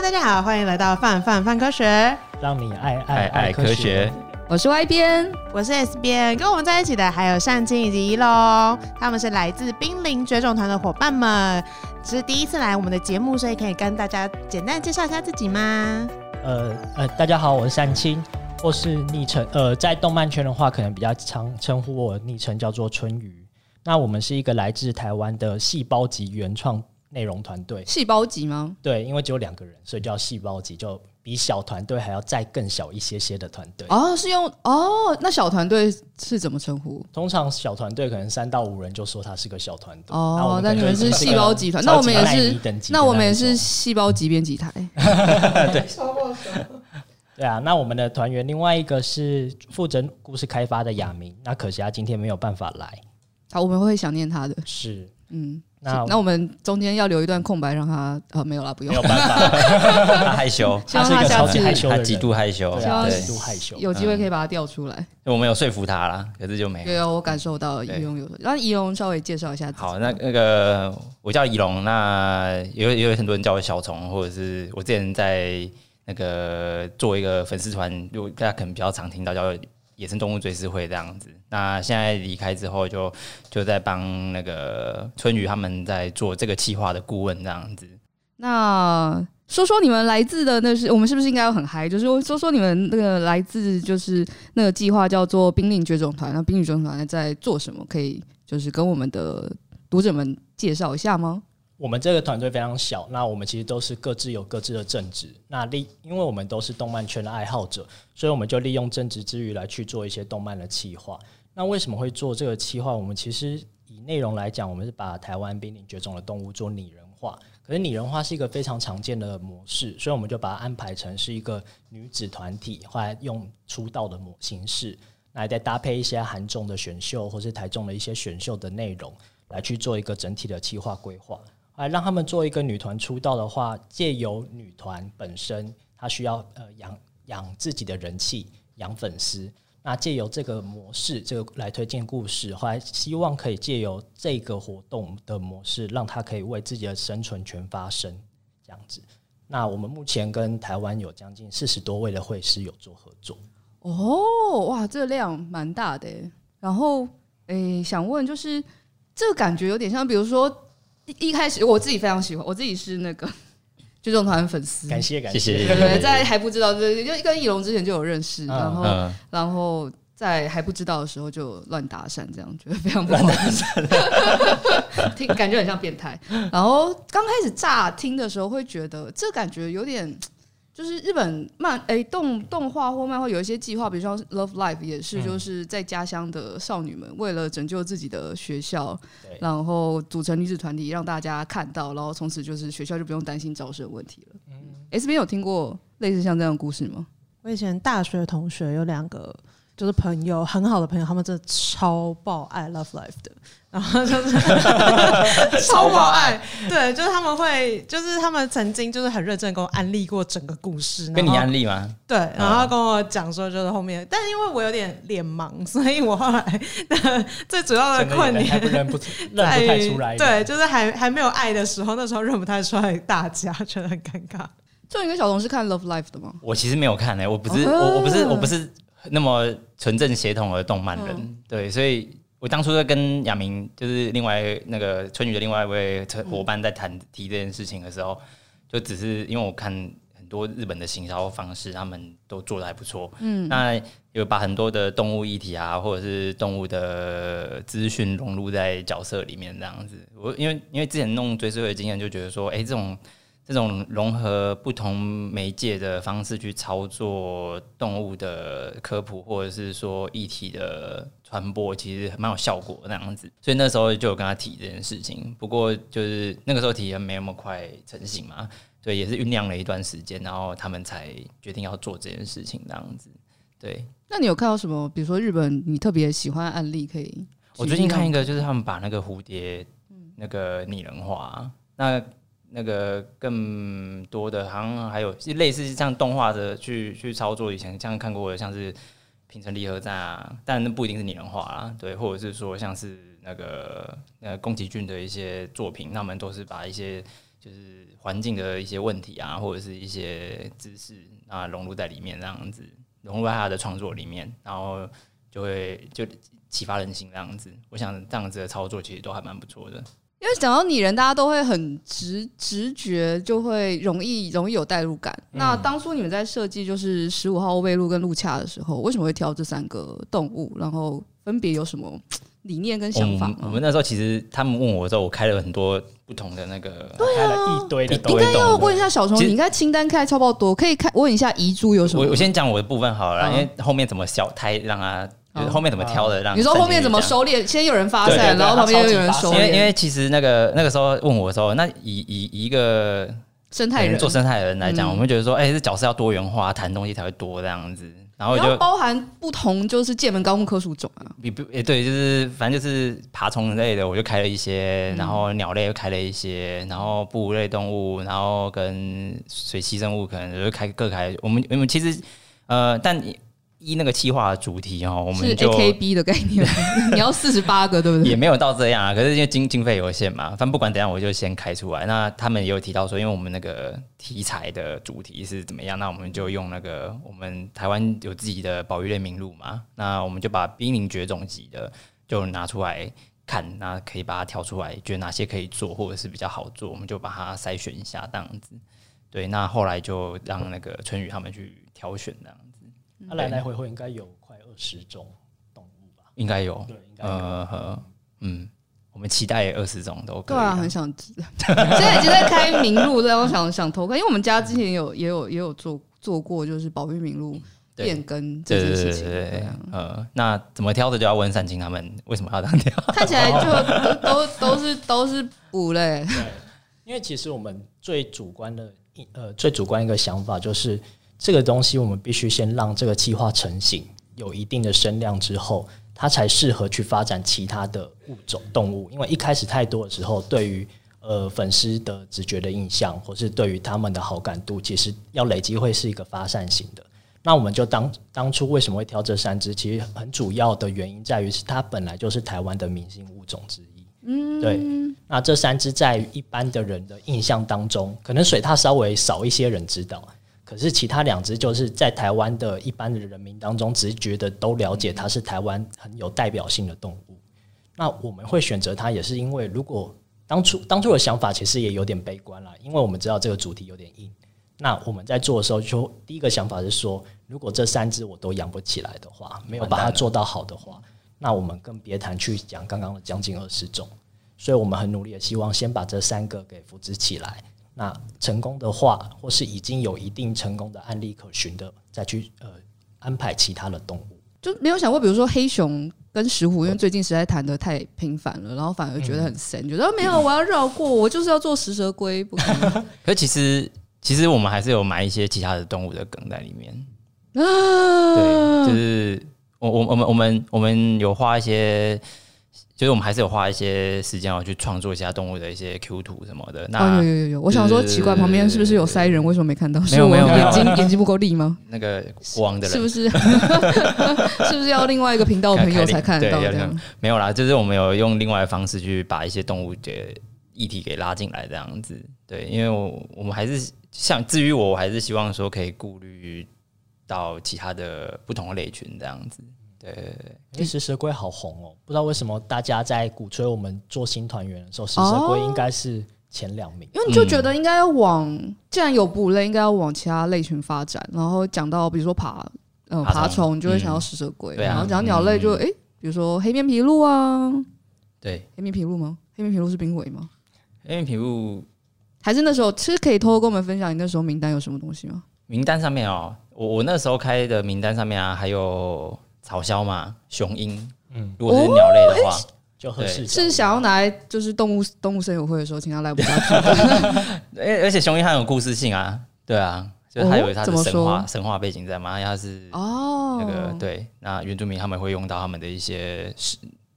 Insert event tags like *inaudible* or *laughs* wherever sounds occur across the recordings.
大家好，欢迎来到范范范科学，让你爱爱爱科学。我是 Y 编，我是 S 编，跟我们在一起的还有尚青以及一龙，他们是来自濒临绝种团的伙伴们，这是第一次来我们的节目，所以可以跟大家简单介绍一下自己吗？呃呃，大家好，我是善青，或是昵称，呃，在动漫圈的话，可能比较常称呼我昵称叫做春雨。那我们是一个来自台湾的细胞级原创内容团队。细胞级吗？对，因为只有两个人，所以叫细胞级，就比小团队还要再更小一些些的团队。哦，是用哦，那小团队是怎么称呼？通常小团队可能三到五人就说他是个小团队。哦，那你们是细胞集团，那我们也是，那我们也是细胞级编辑台。*laughs* *laughs* 对，对啊，那我们的团员另外一个是负责故事开发的雅明，那可惜他今天没有办法来。好，我们会想念他的。是，嗯。那那我们中间要留一段空白，让他呃没有了，不用。没有办法，*laughs* 他害羞，他是一个超级害羞，他极度害羞，对，极度害羞。有机会可以把他调出来。我们有说服他啦，可是就没有。对啊，我感受到仪龙有。让仪龙稍微介绍一下。好，那那个我叫仪龙，那也有也有很多人叫我小虫，或者是我之前在那个做一个粉丝团，就大家可能比较常听到叫。野生动物追思会这样子，那现在离开之后就，就在帮那个春雨他们在做这个企划的顾问这样子。那说说你们来自的那是我们是不是应该要很嗨？就是说说你们那个来自就是那个计划叫做濒临绝种团，那濒临绝种团在做什么？可以就是跟我们的读者们介绍一下吗？我们这个团队非常小，那我们其实都是各自有各自的正职。那利，因为我们都是动漫圈的爱好者，所以我们就利用正职之余来去做一些动漫的企划。那为什么会做这个企划？我们其实以内容来讲，我们是把台湾濒临绝种的动物做拟人化。可是拟人化是一个非常常见的模式，所以我们就把它安排成是一个女子团体，后来用出道的模形式，来再搭配一些韩综的选秀或是台综的一些选秀的内容，来去做一个整体的企划规划。来让他们做一个女团出道的话，借由女团本身，她需要呃养养自己的人气，养粉丝。那借由这个模式，这个来推荐故事，后来希望可以借由这个活动的模式，让她可以为自己的生存权发声，这样子。那我们目前跟台湾有将近四十多位的会师有做合作。哦，哇，这个量蛮大的。然后，诶、想问就是这个感觉有点像，比如说。一一开始我自己非常喜欢，我自己是那个 *laughs* 绝种团粉丝，感谢感谢。对，对，对，在还不知道，对，就跟翼龙之前就有认识，然后、嗯、然后在还不知道的时候就乱搭讪，这样觉得非常不好，*laughs* 听感觉很像变态。然后刚开始乍听的时候会觉得这感觉有点。就是日本漫诶、欸、动动画或漫画有一些计划，比如说《Love Life》也是，就是在家乡的少女们为了拯救自己的学校，嗯、然后组成女子团体，让大家看到，然后从此就是学校就不用担心招生问题了。嗯，S B 有听过类似像这样的故事吗？我以前大学同学有两个。就是朋友很好的朋友，他们真的超爆爱 Love Life 的，然后就是 *laughs* 超爆爱，对，就是他们会，就是他们曾经就是很认真跟我安利过整个故事，跟你安利吗？对，然后跟我讲说就是后面，但是因为我有点脸盲，所以我后来最主要的困难认不 *laughs* 认不太出来，对，就是还还没有爱的时候，那时候认不太出来，大家觉得很尴尬。就你跟小彤是看 Love Life 的吗？我其实没有看诶、欸，我不是、哦、我我不是我不是。那么纯正协同的动漫人，嗯、对，所以我当初在跟亚明，就是另外那个春雨的另外一位伙伴在谈提这件事情的时候，就只是因为我看很多日本的行销方式，他们都做的还不错，嗯，那有把很多的动物议题啊，或者是动物的资讯融入在角色里面这样子。我因为因为之前弄追思会的经验，就觉得说，哎、欸，这种。这种融合不同媒介的方式去操作动物的科普，或者是说议题的传播，其实蛮有效果那样子。所以那时候就有跟他提这件事情。不过就是那个时候提的没那么快成型嘛，对，也是酝酿了一段时间，然后他们才决定要做这件事情那样子。对，那你有看到什么？比如说日本你特别喜欢的案例可以？我最近看一个，就是他们把那个蝴蝶那个拟人化，那。那个更多的，好像还有类似像动画的去去操作。以前像看过的，像是《平成离合战》啊，但那不一定是拟人化啦，对，或者是说像是那个呃宫崎骏的一些作品，他们都是把一些就是环境的一些问题啊，或者是一些知识啊融入在里面，这样子融入在他的创作里面，然后就会就启发人心这样子。我想这样子的操作其实都还蛮不错的。因为讲到拟人，大家都会很直直觉，就会容易容易有代入感。嗯、那当初你们在设计就是十五号欧贝鹿跟路恰的时候，为什么会挑这三个动物？然后分别有什么理念跟想法？我们那时候其实他们问我的时候，我开了很多不同的那个，对啊，开了一堆的。应该要问一下小虫，你应该清单开超爆多，可以看问一下遗珠有什么？我我先讲我的部分好了，嗯、因为后面怎么小胎让他。就是后面怎么挑的？让你说后面怎么收敛？先有人发散，然后旁边又有人收敛。因为因为其实那个那个时候问我的时候，那以以一个生态人做生态的人来讲，我们觉得说，哎，这角色要多元化，谈东西才会多这样子。然后就包含不同，就是界门纲目科属种啊。比不也对，就是反正就是爬虫类的，我就开了一些，然后鸟类又开了一些，然后哺乳类动物，然后跟水栖生物可能就开各开。我们我们其实呃，但。一那个企划的主题哦，我们就 AKB 的概念，*laughs* 你要四十八个对不对？也没有到这样啊，可是因为经经费有限嘛，反正不管怎样，我就先开出来。那他们也有提到说，因为我们那个题材的主题是怎么样，那我们就用那个我们台湾有自己的保育类名录嘛，那我们就把濒临绝种级的就拿出来看，那可以把它挑出来，觉得哪些可以做或者是比较好做，我们就把它筛选一下这样子。对，那后来就让那个春雨他们去挑选这样子。他来来回回应该有快二十种动物吧？应该有，对，应该有。呃，嗯，我们期待二十种都可以。对啊，很想知。现在已经在开名录，然后想想偷看，因为我们家之前有也有也有做做过，就是保育名录变更这件事情。对对对。呃，那怎么挑的就要问三清他们为什么要这样挑？看起来就都都是都是补嘞。对，因为其实我们最主观的一呃最主观一个想法就是。这个东西我们必须先让这个企划成型，有一定的声量之后，它才适合去发展其他的物种动物。因为一开始太多的时候，对于呃粉丝的直觉的印象，或是对于他们的好感度，其实要累积会是一个发散型的。那我们就当当初为什么会挑这三只？其实很主要的原因在于是它本来就是台湾的明星物种之一。嗯，对。那这三只在一般的人的印象当中，可能水獭稍微少一些人知道。可是其他两只就是在台湾的一般的人民当中，只是觉得都了解它是台湾很有代表性的动物。那我们会选择它，也是因为如果当初当初的想法其实也有点悲观啦，因为我们知道这个主题有点硬。那我们在做的时候，就第一个想法是说，如果这三只我都养不起来的话，没有把它做到好的话，那我们更别谈去讲刚刚的将近二十种。所以我们很努力的希望先把这三个给扶植起来。那成功的话，或是已经有一定成功的案例可循的，再去呃安排其他的动物，就没有想过，比如说黑熊跟石虎，因为最近实在谈的太频繁了，然后反而觉得很神，觉得没有，我要绕过，我就是要做食蛇龟，不可能。*laughs* 可其实其实我们还是有埋一些其他的动物的梗在里面啊，*laughs* 对，就是我我我们我们我们有画一些。所以我们还是有花一些时间要去创作一下动物的一些 Q 图什么的。那、哦、有有有有，我想说奇怪，旁边是不是有塞人？为什么没看到？没有没有，眼睛眼睛不够力吗？那个国王的人是不是？*laughs* 是不是要另外一个频道的朋友才看得到这样？没有啦，就是我们有用另外的方式去把一些动物的议题给拉进来这样子。对，因为我我们还是像至于我，我还是希望说可以顾虑到其他的不同的类群这样子。对，因为食蛇龟好红哦，不知道为什么大家在鼓吹我们做新团员的时候，食蛇龟应该是前两名。因为你就觉得应该要往，嗯、既然有哺乳类，应该要往其他类群发展。然后讲到比如说爬，呃，爬虫，你就会想到食蛇龟。然后讲鸟类就，就、嗯、哎，比如说黑面琵鹭啊，对，黑面琵鹭吗？黑面琵鹭是濒危吗？黑面琵鹭还是那时候，其实可以偷偷跟我们分享你那时候名单有什么东西吗？名单上面哦，我我那时候开的名单上面啊，还有。草鸮嘛，雄鹰，嗯，如果是鸟类的话，哦、就合适。是想要拿来就是动物动物森友会的时候，请他来我们家。*laughs* 而而且雄鹰很有故事性啊，对啊，就是他有他的神话、哦、神话背景在嘛，他是哦，那个对，那原住民他们会用到他们的一些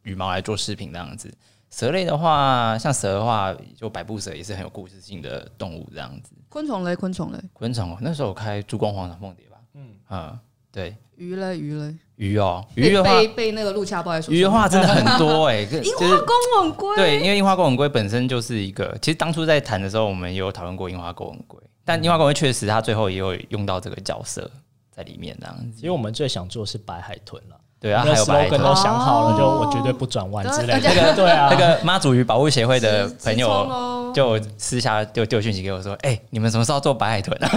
羽毛来做饰品这样子。蛇类的话，像蛇的话，就百步蛇也是很有故事性的动物这样子。昆虫类，昆虫类，昆虫那时候我开珠光黄长凤蝶吧，嗯啊。对，鱼嘞鱼嘞，鱼哦，鱼的话被被那个陆恰报鱼的话真的很多哎，*laughs* 樱花公吻龟，对，因为樱花公吻龟本身就是一个，其实当初在谈的时候，我们也有讨论过樱花公吻龟，但樱花公吻龟确实它最后也有用到这个角色在里面这样子。因为我们最想做的是白海豚了。对啊，还有白都想好了，就我绝对不转弯之类的。那个对啊，那个妈祖鱼保护协会的朋友就私下丢丢讯息给我说：“哎，你们什么时候做白海豚啊？”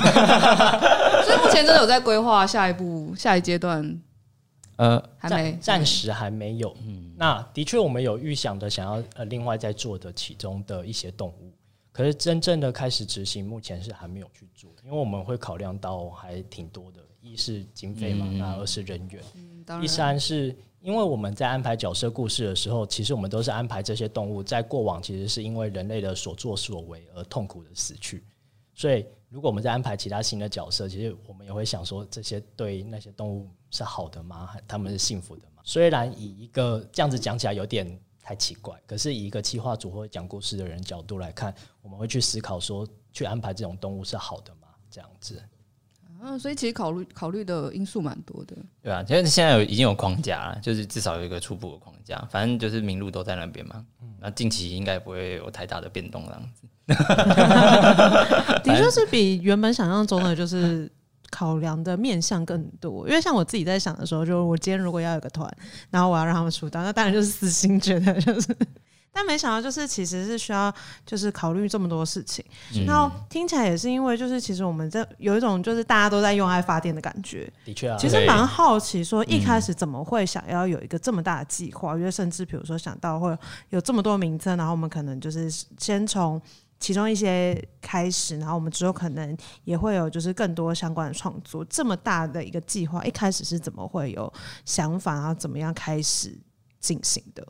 *laughs* 所以目前真的有在规划下一步、下一阶段。呃，还没，暂时还没有。嗯，那的确我们有预想的，想要呃另外再做的其中的一些动物，可是真正的开始执行，目前是还没有去做，因为我们会考量到还挺多的，一是经费嘛，那二是人员。第三是因为我们在安排角色故事的时候，其实我们都是安排这些动物在过往其实是因为人类的所作所为而痛苦的死去，所以如果我们在安排其他新的角色，其实我们也会想说，这些对那些动物是好的吗？他们是幸福的吗？虽然以一个这样子讲起来有点太奇怪，可是以一个企划组或讲故事的人角度来看，我们会去思考说，去安排这种动物是好的吗？这样子。嗯、啊，所以其实考虑考虑的因素蛮多的，对啊，其实现在有已经有框架了，就是至少有一个初步的框架，反正就是名录都在那边嘛。嗯，那近期应该不会有太大的变动这样子。*laughs* 的确是比原本想象中的就是考量的面向更多，因为像我自己在想的时候，就是我今天如果要有个团，然后我要让他们出道，那当然就是私心觉得就是。但没想到，就是其实是需要，就是考虑这么多事情。嗯、然后听起来也是因为，就是其实我们这有一种，就是大家都在用爱发电的感觉。的确啊，其实蛮好奇，说一开始怎么会想要有一个这么大的计划？因为甚至比如说想到会有这么多名称，然后我们可能就是先从其中一些开始，然后我们之后可能也会有就是更多相关的创作。这么大的一个计划，一开始是怎么会有想法，然后怎么样开始进行的？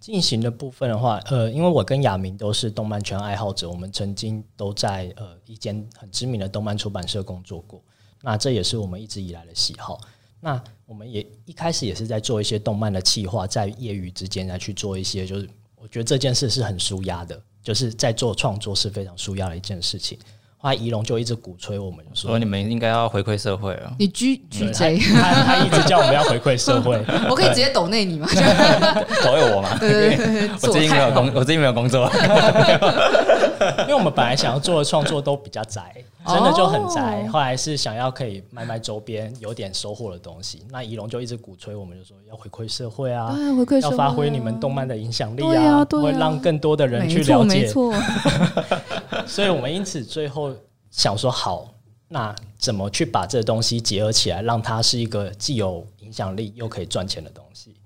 进行的部分的话，呃，因为我跟亚明都是动漫圈爱好者，我们曾经都在呃一间很知名的动漫出版社工作过，那这也是我们一直以来的喜好。那我们也一开始也是在做一些动漫的企划，在业余之间来去做一些，就是我觉得这件事是很舒压的，就是在做创作是非常舒压的一件事情。后来仪龙就一直鼓吹我们说，说你们应该要回馈社会啊！你 G G J，他他一直叫我们要回馈社会，*laughs* 我可以直接抖内你吗？*laughs* 抖内我吗？对对对，*laughs* 我最近没有工，我最近没有工作，因为我们本来想要做的创作都比较宅，真的就很宅。后来是想要可以卖卖周边，有点收获的东西。那仪龙就一直鼓吹我们，就说要回馈社会啊，回馈要发挥你们动漫的影响力啊，会让更多的人去了解。所以我们因此最后想说，好，那怎么去把这东西结合起来，让它是一个既有影响力又可以赚钱的东西？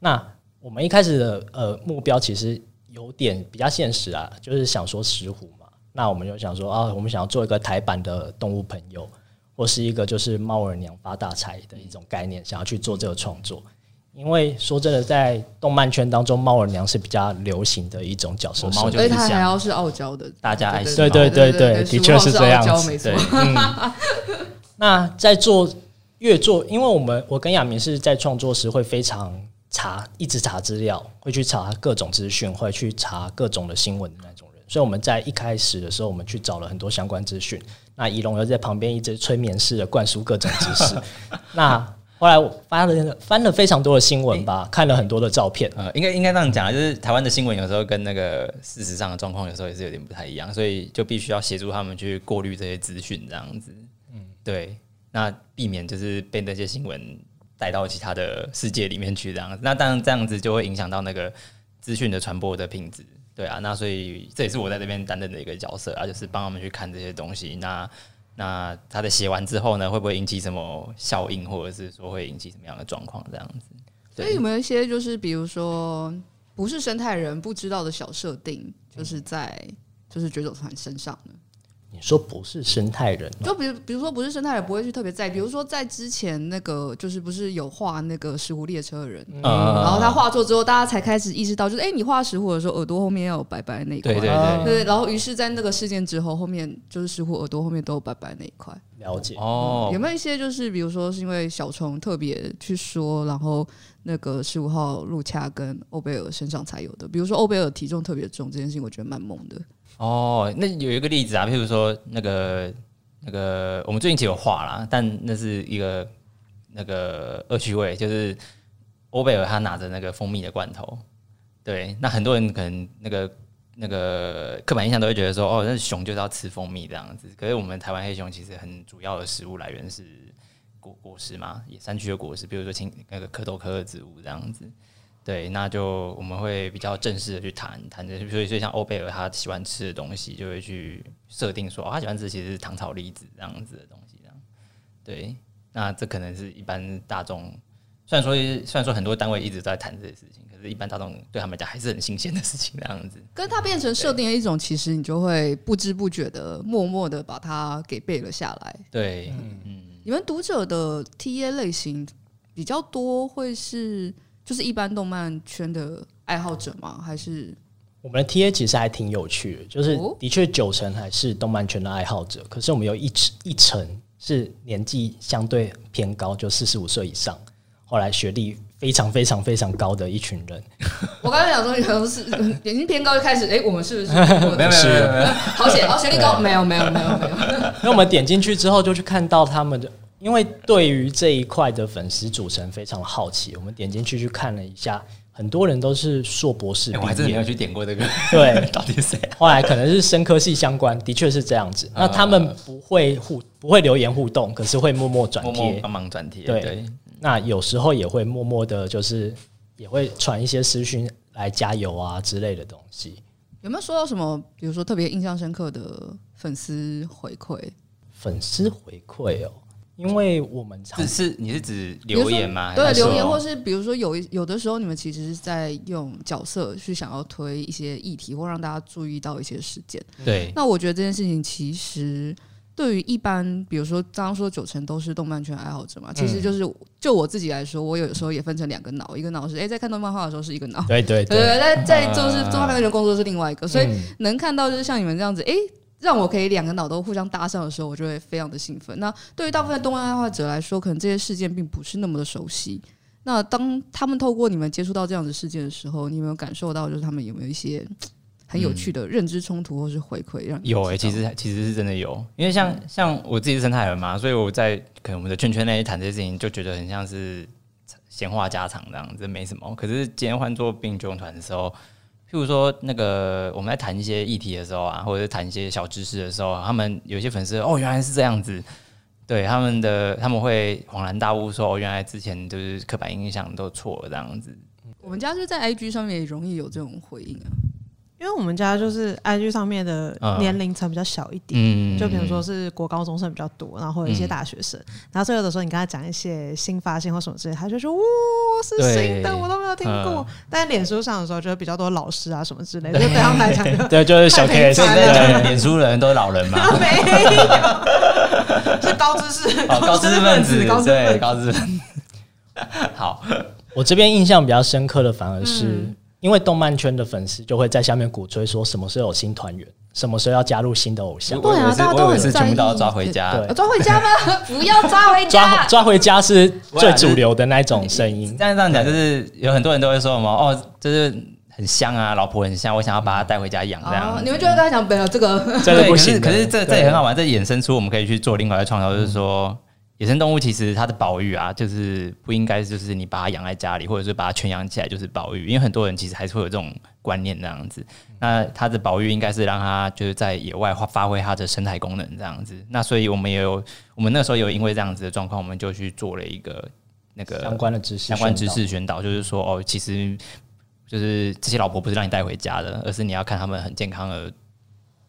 那我们一开始的呃目标其实有点比较现实啊，就是想说石虎嘛。那我们就想说啊，我们想要做一个台版的动物朋友，或是一个就是猫耳娘发大财的一种概念，想要去做这个创作。因为说真的，在动漫圈当中，猫耳娘是比较流行的一种角色，猫就是它还要是傲娇的，大家爱。对对对对，的确是这样子。对，嗯。*laughs* 那在做越做，因为我们我跟亚明是在创作时会非常查，一直查资料，会去查各种资讯，会去查各种的新闻的那种人。所以我们在一开始的时候，我们去找了很多相关资讯。那仪龙又在旁边一直催眠式的灌输各种知识。*laughs* 那后来我翻了翻了非常多的新闻吧，欸、看了很多的照片。呃，应该应该这样讲，就是台湾的新闻有时候跟那个事实上的状况有时候也是有点不太一样，所以就必须要协助他们去过滤这些资讯，这样子。嗯，对，那避免就是被那些新闻带到其他的世界里面去，这样子。那当然这样子就会影响到那个资讯的传播的品质。对啊，那所以这也是我在这边担任的一个角色啊，就是帮他们去看这些东西。那那他的写完之后呢，会不会引起什么效应，或者是说会引起什么样的状况？这样子，所以有没有一些就是比如说不是生态人不知道的小设定，就是在就是绝走团身上呢？你说不是生态人，就比如比如说不是生态人不会去特别在意，比如说在之前那个就是不是有画那个石斛列车的人，嗯、然后他画作之后，大家才开始意识到，就是哎、欸，你画石斛的时候，耳朵后面要有白白的那一块，对对对，对，然后于是，在那个事件之后，后面就是石斛耳朵后面都有白白的那一块。了解。哦、嗯，有没有一些就是比如说是因为小虫特别去说，然后那个十五号路恰跟欧贝尔身上才有的，比如说欧贝尔体重特别重这件事情，我觉得蛮猛的。哦，那有一个例子啊，譬如说那个那个，我们最近其实有画啦，但那是一个那个恶趣味，就是欧贝尔他拿着那个蜂蜜的罐头，对，那很多人可能那个那个刻板印象都会觉得说，哦，那熊就是要吃蜂蜜这样子。可是我们台湾黑熊其实很主要的食物来源是果果实嘛，野山区的果实，比如说青那个蝌蚪科的植物这样子。对，那就我们会比较正式的去谈谈这，所以所以像欧贝尔他喜欢吃的东西，就会去设定说，哦，他喜欢吃其实是糖炒栗子这样子的东西，这样。对，那这可能是一般大众，虽然说虽然说很多单位一直在谈这些事情，可是一般大众对他们讲还是很新鲜的事情，这样子。*laughs* 跟它变成设定的一种，其实你就会不知不觉的默默的把它给背了下来。对，嗯嗯。你们读者的 TA 类型比较多，会是？就是一般动漫圈的爱好者吗？还是我们的 TA 其实还挺有趣的，就是的确九成还是动漫圈的爱好者，可是我们有一一成是年纪相对偏高，就四十五岁以上，后来学历非常非常非常高的一群人。*laughs* 我刚才讲说，可能是年纪偏高就开始，哎、欸，我们是不是 *laughs* 没有没有没有好险，好学历高，没有没有没有没有。*laughs* 那我们点进去之后，就去看到他们的。因为对于这一块的粉丝组成非常好奇，我们点进去去看了一下，很多人都是硕博士毕业。我还真的没有去点过这个，对，*laughs* 到底是谁？后来可能是生科系相关，的确是这样子。那他们不会互不会留言互动，可是会默默转贴，帮忙转贴。对，那有时候也会默默的，就是也会传一些私讯来加油啊之类的东西。有没有收到什么，比如说特别印象深刻的粉丝回馈？粉丝回馈哦。因为我们只是你是指留言吗？对，留言或是比如说有有的时候你们其实是在用角色去想要推一些议题，或让大家注意到一些事件。对，那我觉得这件事情其实对于一般，比如说刚刚说九成都是动漫圈爱好者嘛，其实就是就我自己来说，我有时候也分成两个脑，一个脑是哎在看动漫画的时候是一个脑，对对对，在在就是动漫人工作是另外一个，所以能看到就是像你们这样子，哎。让我可以两个脑都互相搭上的时候，我就会非常的兴奋。那对于大部分动漫爱好者来说，可能这些事件并不是那么的熟悉。那当他们透过你们接触到这样的事件的时候，你有没有感受到，就是他们有没有一些很有趣的认知冲突，或是回馈？让你有诶、欸，其实其实是真的有。因为像像我自己是生态人嘛，所以我在可能我们的圈圈内谈这些事情，就觉得很像是闲话家常这样子，没什么。可是今天换做病救团的时候。譬如说，那个我们在谈一些议题的时候啊，或者谈一些小知识的时候，他们有些粉丝哦，原来是这样子，对他们的他们会恍然大悟说，哦，原来之前就是刻板印象都错了这样子。我们家就在 IG 上面也容易有这种回应啊。因为我们家就是 IG 上面的年龄层比较小一点，嗯、就比如说是国高中生比较多，然后有一些大学生，嗯、然后所以有的时候你跟他讲一些新发现或什么之类，他就说哇是新的，我都没有听过。嗯、但脸书上的时候，就比较多老师啊什么之类的，*laughs* 对他们来讲，对，就是小 *laughs* K，现在脸书的人都是老人嘛，*laughs* 没有，是高知识，高知识分子，对，高知识分子。好，我这边印象比较深刻的反而是。嗯因为动漫圈的粉丝就会在下面鼓吹说，什么时候有新团员，什么时候要加入新的偶像。对啊，大家都很全部都要抓回家。对，抓回家吗？*laughs* 不要抓回家。抓抓回家是最主流的那种声音。但是这样讲，就是有很多人都会说什么哦，就是很香啊，老婆很香，我想要把她带回家养这样。你们就会跟他讲，没有这个，这个不行。可是这这也很好玩，这衍生出我们可以去做另外的创造，就是说。野生动物其实它的保育啊，就是不应该就是你把它养在家里，或者是把它圈养起来就是保育，因为很多人其实还是会有这种观念这样子。那它的保育应该是让它就是在野外发发挥它的生态功能这样子。那所以我们也有，我们那时候有因为这样子的状况，我们就去做了一个那个相关的知识相关知识宣导，就是说哦，其实就是这些老婆不是让你带回家的，而是你要看他们很健康的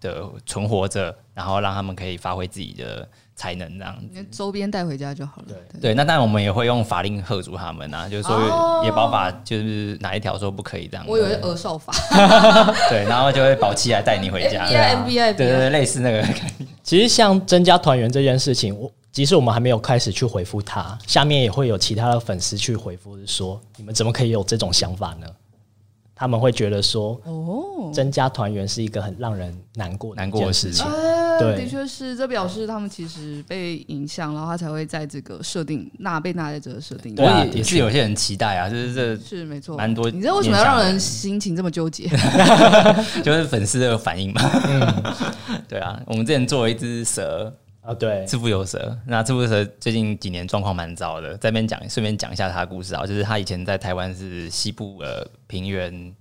的存活着，然后让他们可以发挥自己的。才能这样子，周边带回家就好了。对对，那当然我们也会用法令吓住他们啊，就是说也保法就是哪一条说不可以这样。我以为儿少法。*laughs* 对，然后就会保期来带你回家。*laughs* 对啊，对对对，类似那个。*laughs* 其实像增加团员这件事情，我即使我们还没有开始去回复他，下面也会有其他的粉丝去回复，说你们怎么可以有这种想法呢？他们会觉得说，哦，增加团员是一个很让人难过难过的事情。对，的确是，这表示他们其实被影响，然后他才会在这个设定纳被纳在这个设定。对，也是有些人期待啊，就是这是没错，蛮多。你知道为什么要让人心情这么纠结？*laughs* 就是粉丝的反应嘛。*laughs* 对啊，我们之前做了一只蛇，啊，对，赤腹有蛇。那赤腹有蛇最近几年状况蛮糟的，在这边讲，顺便讲一下他的故事啊，就是他以前在台湾是西部的平原，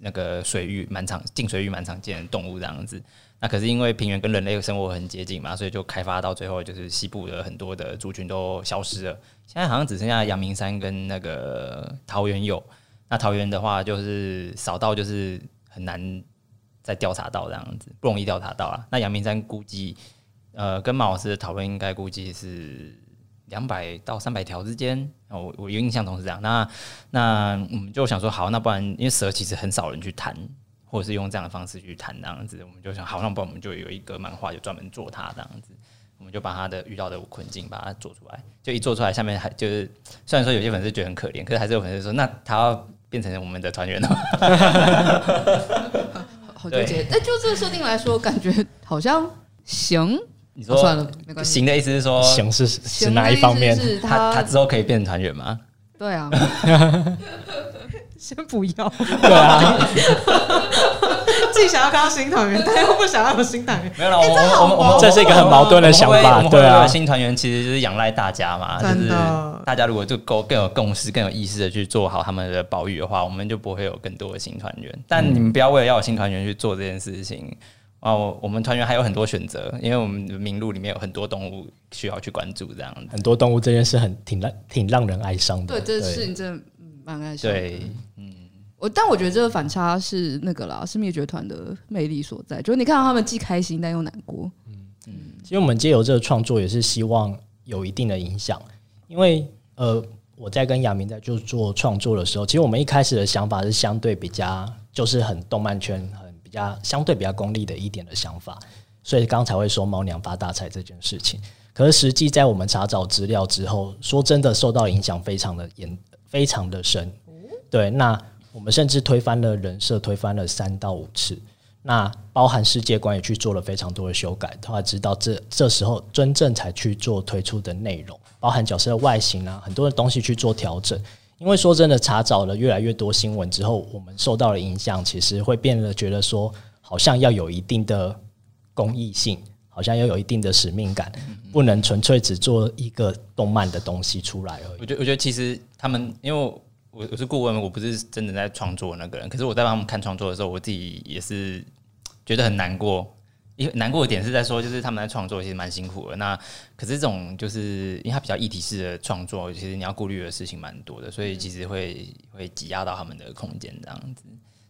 那个水域蛮常，进水域蛮常见的动物这样子。那可是因为平原跟人类生活很接近嘛，所以就开发到最后，就是西部的很多的族群都消失了。现在好像只剩下阳明山跟那个桃园有。那桃园的话，就是少到就是很难再调查到这样子，不容易调查到了。那阳明山估计。呃，跟马老师的讨论应该估计是两百到三百条之间，我我有印象中是这样。那那我们就想说，好，那不然因为蛇其实很少人去谈，或者是用这样的方式去谈这样子，我们就想，好，那不然我们就有一个漫画，就专门做它这样子。我们就把他的遇到的困境把它做出来，就一做出来，下面还就是虽然说有些粉丝觉得很可怜，可是还是有粉丝说，那他要变成我们的团员了。好纠结，那就这个设定来说，感觉好像行。你说算了，没关系行的意思是说，行是是哪一方面？是他他之后可以变成团员吗？对啊，先不要。对啊，既想要看到新团员，*laughs* 但又不想要有新团员。没有了，我们我们我们这是一个很矛盾的想法。对啊，新团员其实就是仰赖大家嘛，就是大家如果就够更有共识、更有意识的去做好他们的保育的话，我们就不会有更多的新团员。但你们不要为了要有新团员去做这件事情。哦，我们团员还有很多选择，因为我们名录里面有很多动物需要去关注，这样子。很多动物这件事很挺让挺让人哀伤的。对，这件事情真的蛮哀伤的。对，嗯，我但我觉得这个反差是那个啦，是灭绝团的魅力所在，就是你看到他们既开心但又难过。嗯嗯，其实我们借由这个创作也是希望有一定的影响，因为呃，我在跟亚明在就做创作的时候，其实我们一开始的想法是相对比较就是很动漫圈很。比较相对比较功利的一点的想法，所以刚才会说猫娘发大财这件事情。可是实际在我们查找资料之后，说真的受到影响非常的严，非常的深。对，那我们甚至推翻了人设，推翻了三到五次。那包含世界观也去做了非常多的修改。后来直到这这时候，真正才去做推出的内容，包含角色的外形啊，很多的东西去做调整。因为说真的，查找了越来越多新闻之后，我们受到了影响，其实会变得觉得说，好像要有一定的公益性，好像要有一定的使命感，不能纯粹只做一个动漫的东西出来而已。我觉得，我觉得其实他们，因为我我是顾问，我不是真的在创作那个人，可是我在帮他们看创作的时候，我自己也是觉得很难过。因为难过的点是在说，就是他们在创作其实蛮辛苦的。那可是这种就是因为他比较议题式的创作，其实你要顾虑的事情蛮多的，所以其实会会挤压到他们的空间这样子。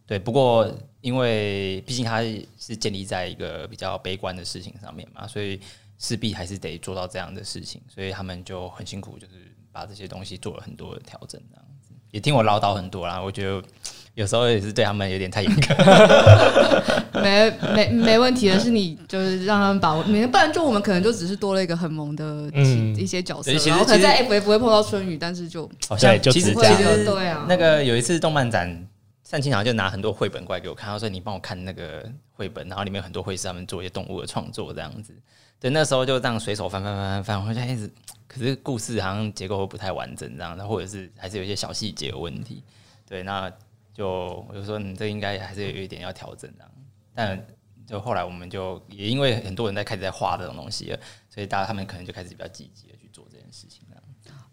对，不过因为毕竟他是建立在一个比较悲观的事情上面嘛，所以势必还是得做到这样的事情，所以他们就很辛苦，就是把这些东西做了很多的调整这样。也听我唠叨很多啦，我觉得。有时候也是对他们有点太严格，*laughs* 没没没问题的是你就是让他们把握，不然就我们可能就只是多了一个很萌的一些角色，然后可能在 FF 不会碰到春雨，但是就好像就其实对啊，那个有一次动漫展，单亲好像就拿很多绘本过来给我看，他说你帮我看那个绘本，然后里面有很多绘师他们做一些动物的创作这样子，对，那时候就这样随手翻翻翻翻翻，我就一直，可是故事好像结构不太完整这样，或者是还是有一些小细节有问题，对，那。就我就说，你这应该还是有一点要调整这样。但就后来我们就也因为很多人在开始在画这种东西了，所以大家他们可能就开始比较积极的去做这件事情。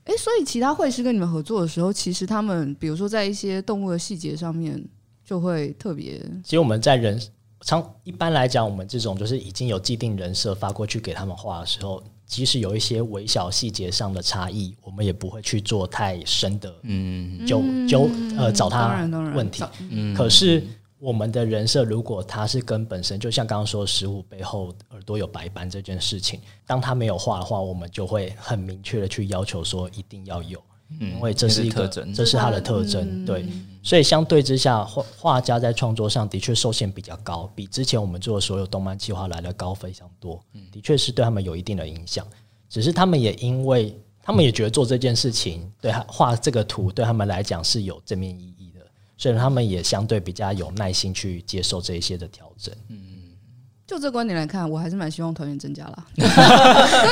哎、欸，所以其他绘师跟你们合作的时候，其实他们比如说在一些动物的细节上面就会特别。其实我们在人常一般来讲，我们这种就是已经有既定人设发过去给他们画的时候。即使有一些微小细节上的差异，我们也不会去做太深的，嗯，就就呃找他问题。嗯，可是我们的人设，如果他是跟本身，就像刚刚说十五背后耳朵有白斑这件事情，当他没有画的话，我们就会很明确的去要求说一定要有。因为这是一个，这是它的特征，对，所以相对之下，画画家在创作上的确受限比较高，比之前我们做的所有动漫计划来的高非常多，的确是对他们有一定的影响。只是他们也因为他们也觉得做这件事情，对他画这个图对他们来讲是有正面意义的，所以他们也相对比较有耐心去接受这一些的调整。就这观点来看，我还是蛮希望团员增加啦。*laughs*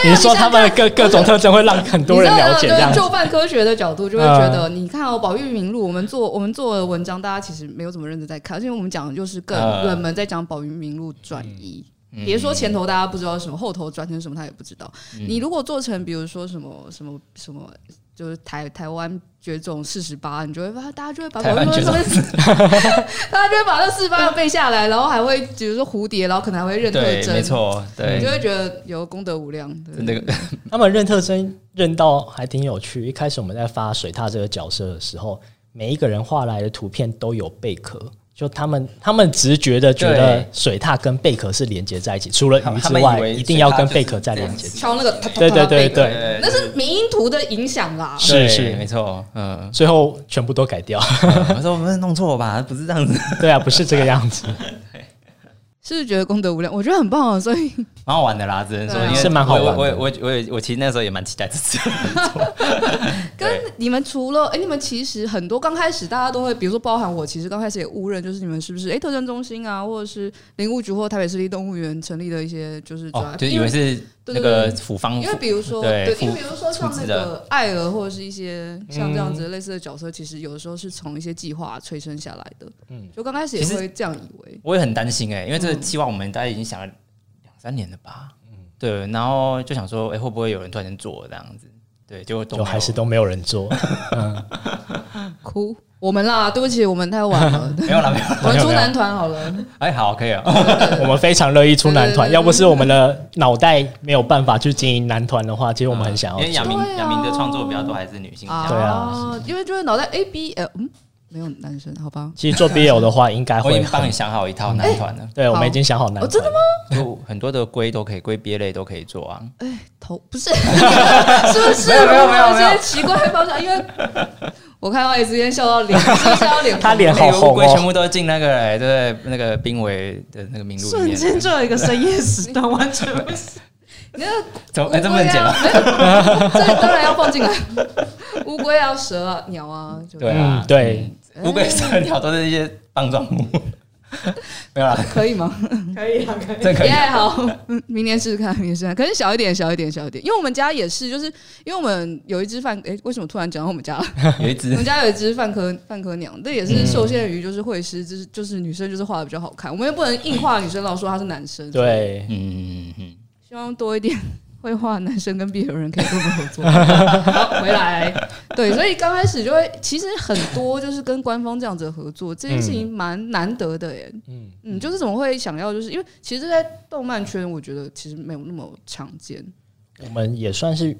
你说他们的各各种特征会让很多人了解，这样就办科学的角度就会觉得，你看哦，保育名录，我们做我们做的文章，大家其实没有怎么认真在看，而且我们讲的就是更冷门在讲保育名录转移，别说前头大家不知道什么，后头转成什么他也不知道。你如果做成比如说什么什么什么。就是台台湾绝种四十八，你就会发现大家就会把台湾绝种，大家就会把那四十八背下来，然后还会比如说蝴蝶，然后可能还会认特征，没错，对，你就会觉得有功德无量。那个 *laughs* *laughs* 他们认特征认到还挺有趣。一开始我们在发水獭这个角色的时候，每一个人画来的图片都有贝壳。就他们，他们直觉的觉得水獭跟贝壳是连接在一起，除了鱼之外，一定要跟贝壳再连接。敲那个，对对对对，那是迷因图的影响啦。是是，没错。嗯，最后全部都改掉。我说我们弄错吧？不是这样子。*laughs* 对啊，不是这个样子。是不是觉得功德无量？我觉得很棒啊，所以 *laughs* 蛮好玩的啦，只能说是蛮好玩。我我我我我其实那时候也蛮期待这次。*laughs* *laughs* 跟你们除了哎，你们其实很多刚开始大家都会，比如说包含我，其实刚开始也误认，就是你们是不是哎特征中心啊，或者是林务局或台北市立动物园成立的一些就是哦，就以为是。那个府方，因为比如说，对，因为比如说像那个艾尔或者是一些像这样子类似的角色，其实有的时候是从一些计划催生下来的。嗯，就刚开始也会这样以为。我也很担心哎，因为这个计划我们大家已经想了两三年了吧？嗯，对，然后就想说，哎，会不会有人突然间做这样子？对，就就还是都没有人做。*laughs* *laughs* 哭。我们啦，对不起，我们太晚了。*laughs* 没有啦，没有了。*laughs* 我们出男团好了。哎，好，可以啊。我们非常乐意出男团。要不是我们的脑袋没有办法去经营男团的话，其实我们很想要。因为亚明，亚明的创作比较多还是女性。对啊，因为就是脑袋 A B L，嗯，没有男生，好吧。其实做 BL 的话，应该会。我已经帮你想好一套男团了。对，我们已经想好男团。真的吗？就很多的龟都可以，龟鳖类都可以做啊。哎，头不是，*laughs* 是不是？没有没有没有，一些奇怪的方向，因为。我看到 S 今天笑到脸，*laughs* 笑到脸，他脸好红哦。乌龟全部都进那个哎，对，那个濒危的那个名录里面。瞬间就有一个深夜时段，完全不是。你那，怎么哎这么简单？这当然要放进来。乌龟啊，蛇啊，鸟啊，对啊，对，乌龟、蛇、鸟都是一些棒状物。*laughs* 没有啦，可以吗？*laughs* 可以啊，可以。这可以。好，*laughs* 明年试试看，明年试试看。可是小一点，小一点，小一点。因为我们家也是，就是因为我们有一只饭，哎，为什么突然讲到我们家？有一只，我们家有一只饭科饭科鸟，这也是受限于就是会师，就是就是女生就是画的比较好看，我们又不能硬画女生，老说她是男生。对，嗯嗯嗯，希望多一点。会画男生跟别人可以跟我们合作，好 *laughs* 回来，对，所以刚开始就会，其实很多就是跟官方这样子的合作，这件事情蛮难得的耶。嗯嗯，就是怎么会想要，就是因为其实，在动漫圈，我觉得其实没有那么常见。我们也算是，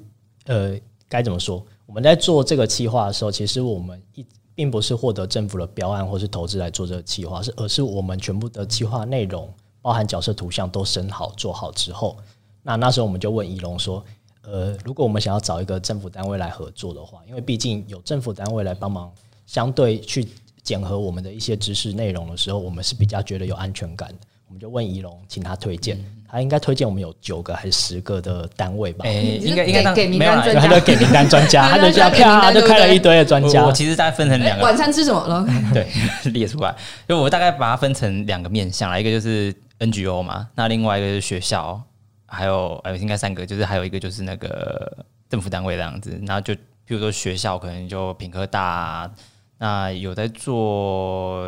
呃，该怎么说？我们在做这个企划的时候，其实我们一并不是获得政府的标案或是投资来做这个企划，是而是我们全部的企划内容，包含角色图像都审好做好之后。那那时候我们就问仪龙说，呃，如果我们想要找一个政府单位来合作的话，因为毕竟有政府单位来帮忙，相对去检核我们的一些知识内容的时候，我们是比较觉得有安全感的。我们就问仪龙，请他推荐，他应该推荐我们有九个还是十个的单位吧？哎，应该应该给名单专家，他就给名单专家，*laughs* 他就这样啪就开了一堆的专家。我其实大概分成两个，晚餐吃什么了？*laughs* 对，列出来，就我大概把它分成两个面向来，一个就是 NGO 嘛，那另外一个就是学校。还有，呃，应该三个，就是还有一个就是那个政府单位这样子，然后就比如说学校可能就品科大啊，那有在做，